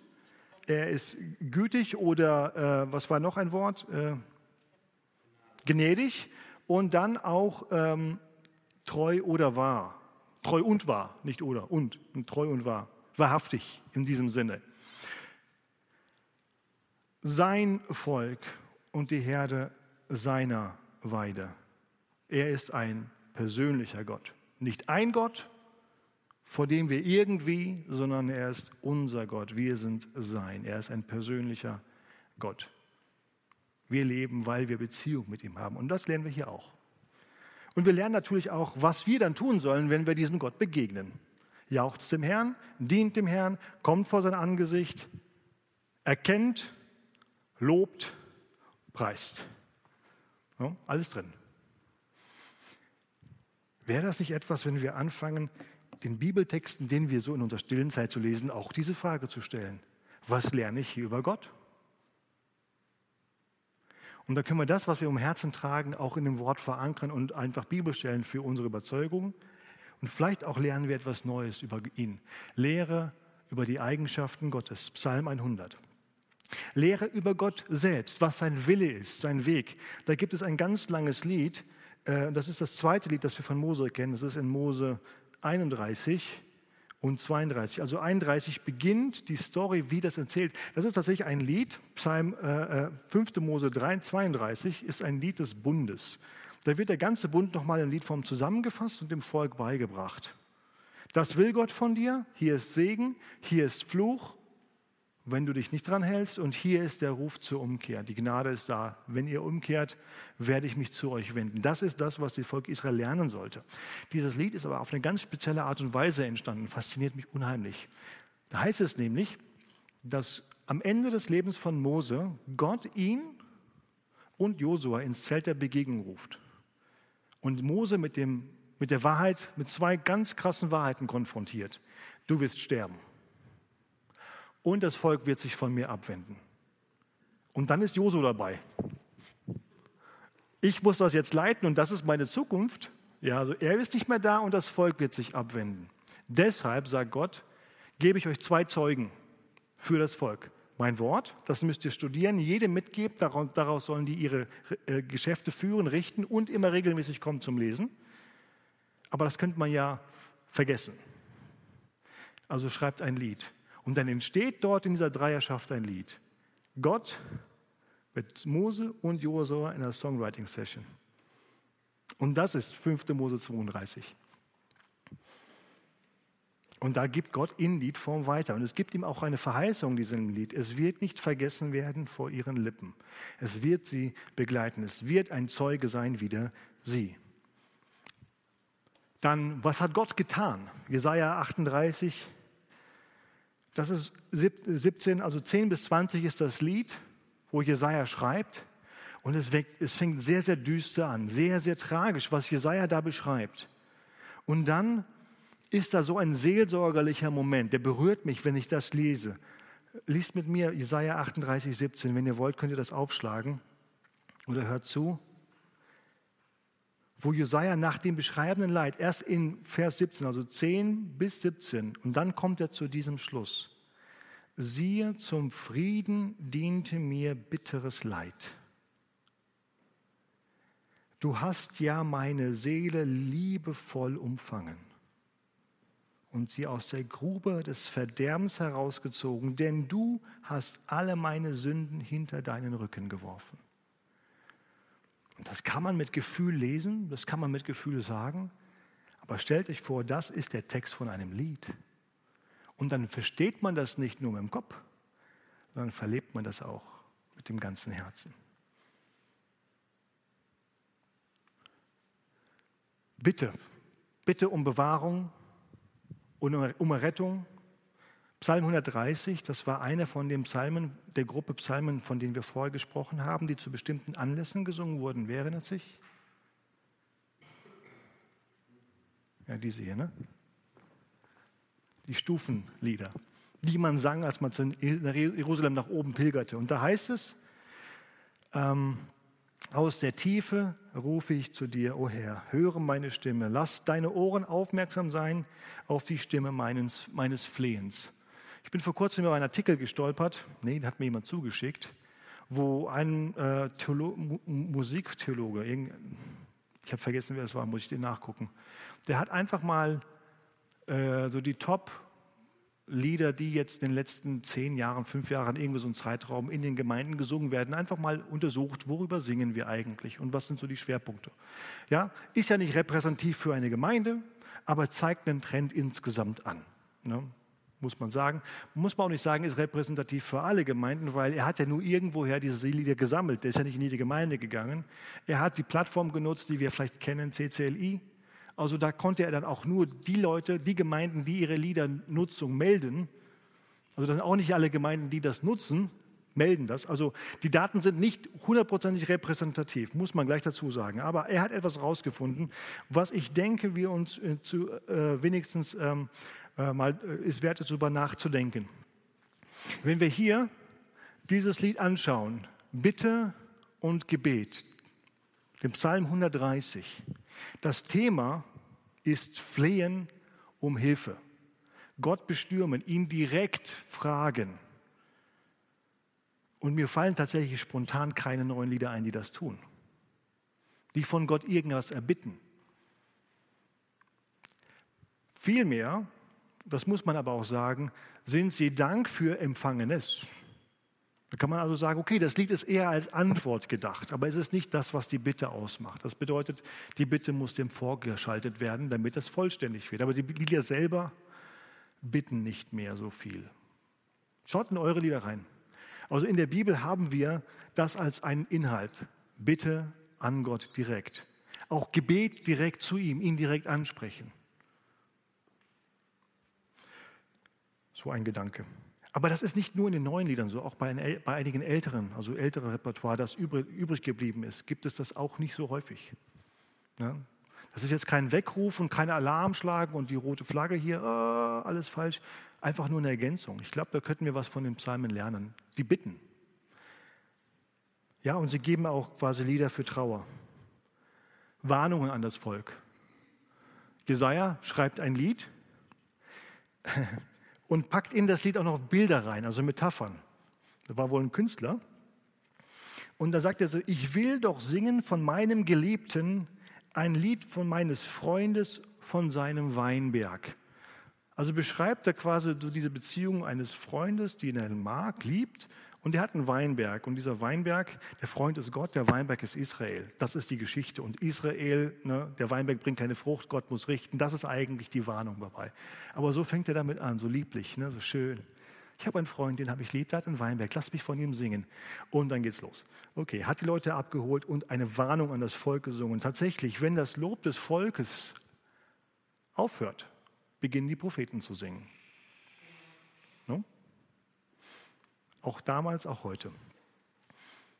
[SPEAKER 1] er ist gütig oder äh, was war noch ein Wort? Äh, gnädig und dann auch ähm, treu oder wahr. Treu und wahr, nicht oder, und, und treu und wahr. Wahrhaftig in diesem Sinne. Sein Volk und die Herde seiner Weide. Er ist ein persönlicher Gott. Nicht ein Gott, vor dem wir irgendwie, sondern er ist unser Gott. Wir sind sein. Er ist ein persönlicher Gott. Wir leben, weil wir Beziehung mit ihm haben. Und das lernen wir hier auch. Und wir lernen natürlich auch, was wir dann tun sollen, wenn wir diesem Gott begegnen. Jauchzt dem Herrn, dient dem Herrn, kommt vor sein Angesicht, erkennt, lobt, preist. Ja, alles drin. Wäre das nicht etwas, wenn wir anfangen, den Bibeltexten, den wir so in unserer stillen Zeit zu lesen, auch diese Frage zu stellen. Was lerne ich hier über Gott? Und da können wir das, was wir im Herzen tragen, auch in dem Wort verankern und einfach Bibelstellen für unsere Überzeugung. Und vielleicht auch lernen wir etwas Neues über ihn. Lehre über die Eigenschaften Gottes. Psalm 100. Lehre über Gott selbst, was sein Wille ist, sein Weg. Da gibt es ein ganz langes Lied. Äh, das ist das zweite Lied, das wir von Mose kennen. Das ist in Mose 31 und 32. Also 31 beginnt die Story, wie das erzählt. Das ist tatsächlich ein Lied, Psalm äh, 5. Äh, Mose 3, 32 ist ein Lied des Bundes. Da wird der ganze Bund nochmal in Liedform zusammengefasst und dem Volk beigebracht. Das will Gott von dir. Hier ist Segen, hier ist Fluch, wenn du dich nicht dran hältst. Und hier ist der Ruf zur Umkehr. Die Gnade ist da. Wenn ihr umkehrt, werde ich mich zu euch wenden. Das ist das, was das Volk Israel lernen sollte. Dieses Lied ist aber auf eine ganz spezielle Art und Weise entstanden. Fasziniert mich unheimlich. Da heißt es nämlich, dass am Ende des Lebens von Mose Gott ihn und Josua ins Zelt der Begegnung ruft. Und Mose mit, dem, mit der Wahrheit, mit zwei ganz krassen Wahrheiten konfrontiert. Du wirst sterben und das Volk wird sich von mir abwenden. Und dann ist Josu dabei. Ich muss das jetzt leiten und das ist meine Zukunft. Ja, also er ist nicht mehr da und das Volk wird sich abwenden. Deshalb, sagt Gott, gebe ich euch zwei Zeugen für das Volk. Mein Wort, das müsst ihr studieren, jedem mitgeben, daraus sollen die ihre äh, Geschäfte führen, richten und immer regelmäßig kommen zum Lesen. Aber das könnte man ja vergessen. Also schreibt ein Lied. Und dann entsteht dort in dieser Dreierschaft ein Lied. Gott mit Mose und Josua in einer Songwriting-Session. Und das ist 5. Mose 32. Und da gibt Gott in Liedform weiter. Und es gibt ihm auch eine Verheißung, diesem Lied. Es wird nicht vergessen werden vor ihren Lippen. Es wird sie begleiten. Es wird ein Zeuge sein wider sie. Dann, was hat Gott getan? Jesaja 38, das ist 17, also 10 bis 20 ist das Lied, wo Jesaja schreibt. Und es, weckt, es fängt sehr, sehr düster an, sehr, sehr tragisch, was Jesaja da beschreibt. Und dann ist da so ein seelsorgerlicher Moment, der berührt mich, wenn ich das lese. Liest mit mir Jesaja 38, 17. Wenn ihr wollt, könnt ihr das aufschlagen oder hört zu. Wo Jesaja nach dem beschreibenden Leid, erst in Vers 17, also 10 bis 17, und dann kommt er zu diesem Schluss siehe, zum Frieden diente mir bitteres Leid. Du hast ja meine Seele liebevoll umfangen und sie aus der Grube des Verderbens herausgezogen, denn du hast alle meine Sünden hinter deinen Rücken geworfen. Das kann man mit Gefühl lesen, das kann man mit Gefühl sagen, aber stellt euch vor, das ist der Text von einem Lied. Und dann versteht man das nicht nur mit dem Kopf, sondern verlebt man das auch mit dem ganzen Herzen. Bitte, bitte um Bewahrung um Errettung. Psalm 130, das war einer von den Psalmen, der Gruppe Psalmen, von denen wir vorher gesprochen haben, die zu bestimmten Anlässen gesungen wurden. Wer erinnert sich? Ja, diese hier, ne? Die Stufenlieder, die man sang, als man zu Jerusalem nach oben pilgerte. Und da heißt es, ähm, aus der Tiefe rufe ich zu dir, o oh Herr, höre meine Stimme, lass deine Ohren aufmerksam sein auf die Stimme meines, meines Flehens. Ich bin vor kurzem über einen Artikel gestolpert, nee, den hat mir jemand zugeschickt, wo ein äh, Theolo Musiktheologe, ich habe vergessen, wer es war, muss ich den nachgucken, der hat einfach mal äh, so die Top Lieder, die jetzt in den letzten zehn Jahren, fünf Jahren, irgendwie so ein Zeitraum in den Gemeinden gesungen werden, einfach mal untersucht, worüber singen wir eigentlich und was sind so die Schwerpunkte. Ja, ist ja nicht repräsentativ für eine Gemeinde, aber zeigt einen Trend insgesamt an. Ne? Muss man sagen. Muss man auch nicht sagen, ist repräsentativ für alle Gemeinden, weil er hat ja nur irgendwoher diese Lieder gesammelt. Der ist ja nicht in jede Gemeinde gegangen. Er hat die Plattform genutzt, die wir vielleicht kennen, CCLI, also da konnte er dann auch nur die Leute, die Gemeinden, die ihre Liedernutzung melden, also das sind auch nicht alle Gemeinden, die das nutzen, melden das. Also die Daten sind nicht hundertprozentig repräsentativ, muss man gleich dazu sagen. Aber er hat etwas herausgefunden, was ich denke, wir uns äh, zu, äh, wenigstens ähm, äh, mal äh, ist wert, darüber nachzudenken. Wenn wir hier dieses Lied anschauen, Bitte und Gebet, den Psalm 130, das Thema ist Flehen um Hilfe. Gott bestürmen, ihn direkt fragen. Und mir fallen tatsächlich spontan keine neuen Lieder ein, die das tun. Die von Gott irgendwas erbitten. Vielmehr, das muss man aber auch sagen, sind sie Dank für Empfangenes. Da kann man also sagen, okay, das Lied ist eher als Antwort gedacht, aber es ist nicht das, was die Bitte ausmacht. Das bedeutet, die Bitte muss dem vorgeschaltet werden, damit es vollständig wird. Aber die Lieder selber bitten nicht mehr so viel. Schaut in eure Lieder rein. Also in der Bibel haben wir das als einen Inhalt. Bitte an Gott direkt. Auch Gebet direkt zu ihm, ihn direkt ansprechen. So ein Gedanke. Aber das ist nicht nur in den neuen Liedern so, auch bei, bei einigen älteren, also ältere Repertoire, das übrig, übrig, geblieben ist, gibt es das auch nicht so häufig. Ja? Das ist jetzt kein Weckruf und kein Alarmschlagen und die rote Flagge hier, oh, alles falsch. Einfach nur eine Ergänzung. Ich glaube, da könnten wir was von den Psalmen lernen. Sie bitten. Ja, und sie geben auch quasi Lieder für Trauer. Warnungen an das Volk. Jesaja schreibt ein Lied, (laughs) und packt in das Lied auch noch Bilder rein, also Metaphern. Das war wohl ein Künstler. Und da sagt er so, ich will doch singen von meinem Geliebten ein Lied von meines Freundes von seinem Weinberg. Also beschreibt er quasi so diese Beziehung eines Freundes, die er mag, liebt und er hat einen Weinberg. Und dieser Weinberg, der Freund ist Gott, der Weinberg ist Israel. Das ist die Geschichte. Und Israel, ne, der Weinberg bringt keine Frucht, Gott muss richten. Das ist eigentlich die Warnung dabei. Aber so fängt er damit an, so lieblich, ne, so schön. Ich habe einen Freund, den habe ich lieb, der hat einen Weinberg, lass mich von ihm singen. Und dann geht's los. Okay, hat die Leute abgeholt und eine Warnung an das Volk gesungen. Tatsächlich, wenn das Lob des Volkes aufhört, beginnen die Propheten zu singen. No? Auch damals, auch heute.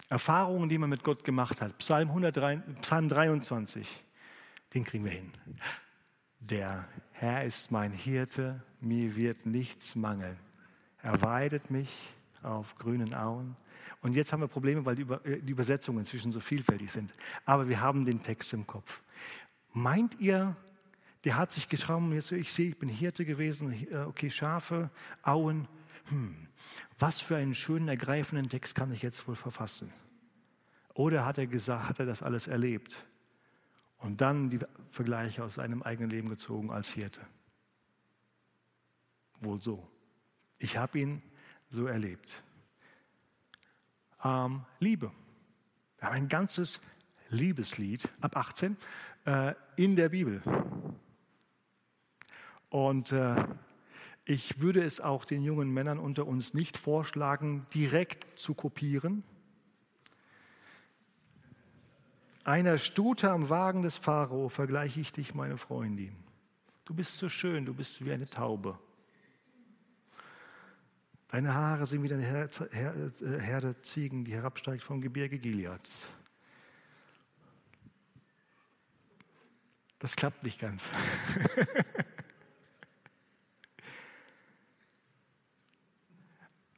[SPEAKER 1] Erfahrungen, die man mit Gott gemacht hat. Psalm, 103, Psalm 23, den kriegen wir hin. Der Herr ist mein Hirte, mir wird nichts mangeln. Er weidet mich auf grünen Auen. Und jetzt haben wir Probleme, weil die, äh, Übersetzungen inzwischen so vielfältig sind. Aber wir haben den Text im Kopf. Meint ihr, der hat sich geschrieben, jetzt ich sehe, ich bin Hirte gewesen, äh, okay, Schafe, Auen, hm, was für einen schönen, ergreifenden Text kann ich jetzt wohl verfassen? Oder hat er gesagt, hat er das alles erlebt und dann die Vergleiche aus seinem eigenen Leben gezogen als Hirte? Wohl so. Ich habe ihn so erlebt. Ähm, Liebe. Wir haben ein ganzes Liebeslied ab 18 äh, in der Bibel. Und äh, ich würde es auch den jungen Männern unter uns nicht vorschlagen, direkt zu kopieren. Einer Stute am Wagen des Pharao vergleiche ich dich, meine Freundin. Du bist so schön, du bist wie eine Taube. Deine Haare sind wie eine äh, Herde Ziegen, die herabsteigt vom Gebirge Gileads. Das klappt nicht ganz. (laughs)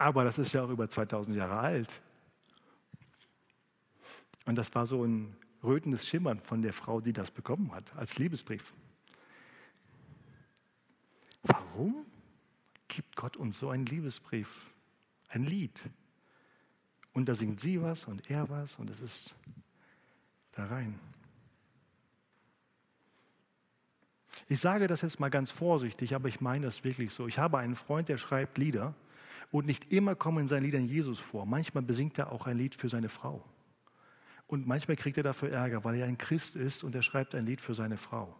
[SPEAKER 1] Aber das ist ja auch über 2000 Jahre alt. Und das war so ein rötendes Schimmern von der Frau, die das bekommen hat, als Liebesbrief. Warum gibt Gott uns so einen Liebesbrief, ein Lied? Und da singt sie was und er was und es ist da rein. Ich sage das jetzt mal ganz vorsichtig, aber ich meine das wirklich so. Ich habe einen Freund, der schreibt Lieder und nicht immer kommen in seinen Liedern Jesus vor. Manchmal besingt er auch ein Lied für seine Frau. Und manchmal kriegt er dafür Ärger, weil er ein Christ ist und er schreibt ein Lied für seine Frau.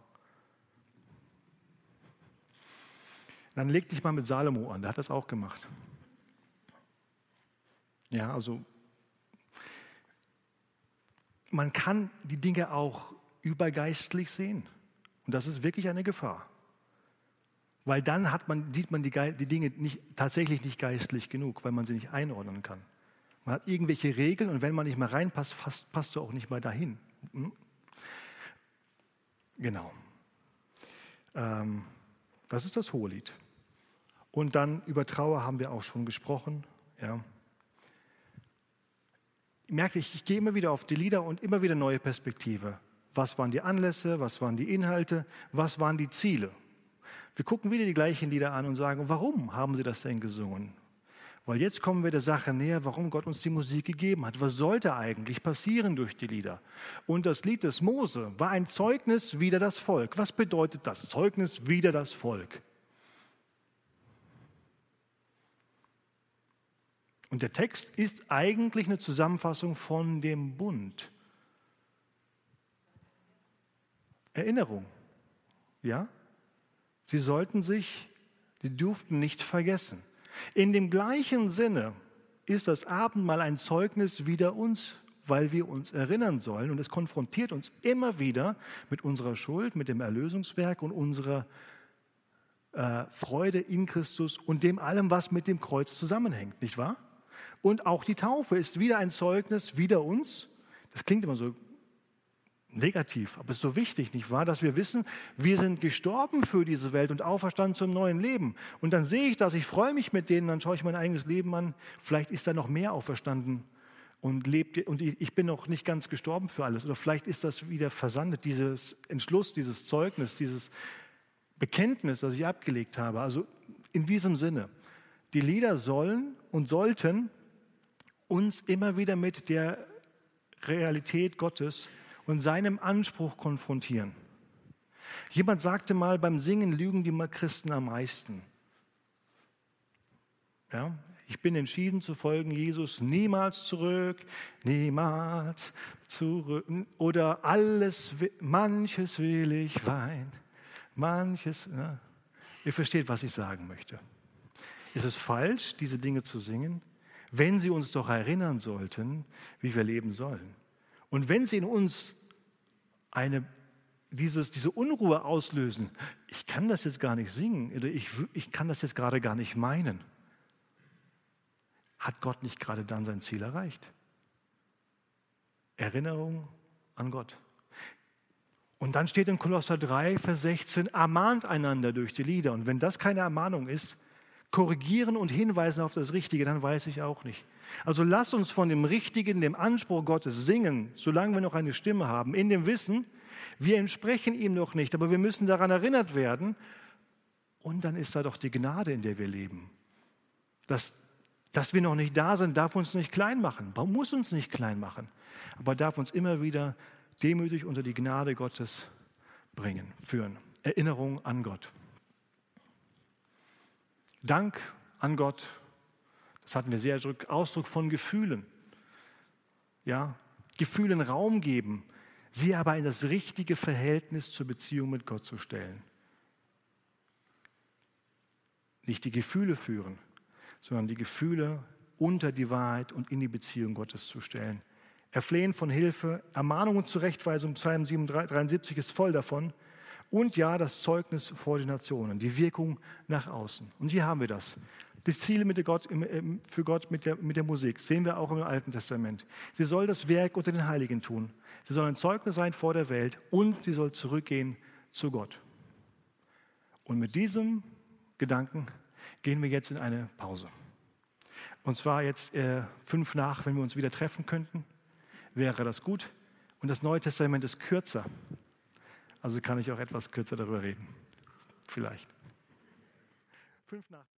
[SPEAKER 1] Dann leg dich mal mit Salomo an, der hat das auch gemacht. Ja, also man kann die Dinge auch übergeistlich sehen. Und das ist wirklich eine Gefahr. Weil dann man, sieht man die, die Dinge nicht, tatsächlich nicht geistlich genug, weil man sie nicht einordnen kann. Man hat irgendwelche Regeln und wenn man nicht mehr reinpasst, passt, passt du auch nicht mehr dahin. Hm? Genau. Ähm, das ist das Hohelied. Und dann über Trauer haben wir auch schon gesprochen. Ja. Merke ich, ich gehe immer wieder auf die Lieder und immer wieder neue Perspektive. Was waren die Anlässe, was waren die Inhalte, was waren die Ziele? Wir gucken wieder die gleichen Lieder an und sagen, warum haben sie das denn gesungen? Weil jetzt kommen wir der Sache näher, warum Gott uns die Musik gegeben hat. Was sollte eigentlich passieren durch die Lieder? Und das Lied des Mose war ein Zeugnis wider das Volk. Was bedeutet das? Zeugnis wider das Volk. Und der Text ist eigentlich eine Zusammenfassung von dem Bund. Erinnerung. Ja? Sie sollten sich, sie durften nicht vergessen. In dem gleichen Sinne ist das Abendmahl ein Zeugnis wider uns, weil wir uns erinnern sollen. Und es konfrontiert uns immer wieder mit unserer Schuld, mit dem Erlösungswerk und unserer äh, Freude in Christus und dem allem, was mit dem Kreuz zusammenhängt, nicht wahr? Und auch die Taufe ist wieder ein Zeugnis wider uns. Das klingt immer so negativ, aber es ist so wichtig, nicht wahr, dass wir wissen, wir sind gestorben für diese Welt und auferstanden zum neuen Leben. Und dann sehe ich das, ich freue mich mit denen, dann schaue ich mein eigenes Leben an, vielleicht ist da noch mehr auferstanden und lebt und ich bin noch nicht ganz gestorben für alles oder vielleicht ist das wieder versandet, dieses Entschluss, dieses Zeugnis, dieses Bekenntnis, das ich abgelegt habe. Also in diesem Sinne, die Lieder sollen und sollten uns immer wieder mit der Realität Gottes und seinem Anspruch konfrontieren. Jemand sagte mal, beim Singen lügen die Christen am meisten. Ja, ich bin entschieden zu folgen Jesus niemals zurück, niemals zurück. Oder alles, manches will ich weinen, manches. Ja. Ihr versteht, was ich sagen möchte. Ist es falsch, diese Dinge zu singen, wenn sie uns doch erinnern sollten, wie wir leben sollen? Und wenn sie in uns eine, dieses, diese Unruhe auslösen, ich kann das jetzt gar nicht singen, oder ich, ich kann das jetzt gerade gar nicht meinen, hat Gott nicht gerade dann sein Ziel erreicht? Erinnerung an Gott. Und dann steht in Kolosser 3, Vers 16, ermahnt einander durch die Lieder. Und wenn das keine Ermahnung ist, korrigieren und hinweisen auf das Richtige, dann weiß ich auch nicht. Also lass uns von dem Richtigen, dem Anspruch Gottes singen, solange wir noch eine Stimme haben, in dem Wissen, wir entsprechen ihm noch nicht, aber wir müssen daran erinnert werden. Und dann ist da doch die Gnade, in der wir leben. Dass, dass wir noch nicht da sind, darf uns nicht klein machen, muss uns nicht klein machen, aber darf uns immer wieder demütig unter die Gnade Gottes bringen, führen. Erinnerung an Gott. Dank an Gott, das hatten wir sehr Ausdruck von Gefühlen. Ja, Gefühlen Raum geben, sie aber in das richtige Verhältnis zur Beziehung mit Gott zu stellen. Nicht die Gefühle führen, sondern die Gefühle unter die Wahrheit und in die Beziehung Gottes zu stellen. Erflehen von Hilfe, Ermahnung und Zurechtweisung, Psalm 73 ist voll davon. Und ja, das Zeugnis vor den Nationen, die Wirkung nach außen. Und hier haben wir das. Die Ziele mit Gott, für Gott mit der, mit der Musik sehen wir auch im Alten Testament. Sie soll das Werk unter den Heiligen tun. Sie soll ein Zeugnis sein vor der Welt und sie soll zurückgehen zu Gott. Und mit diesem Gedanken gehen wir jetzt in eine Pause. Und zwar jetzt äh, fünf nach, wenn wir uns wieder treffen könnten, wäre das gut. Und das Neue Testament ist kürzer. Also kann ich auch etwas kürzer darüber reden. Vielleicht. Fünf nach.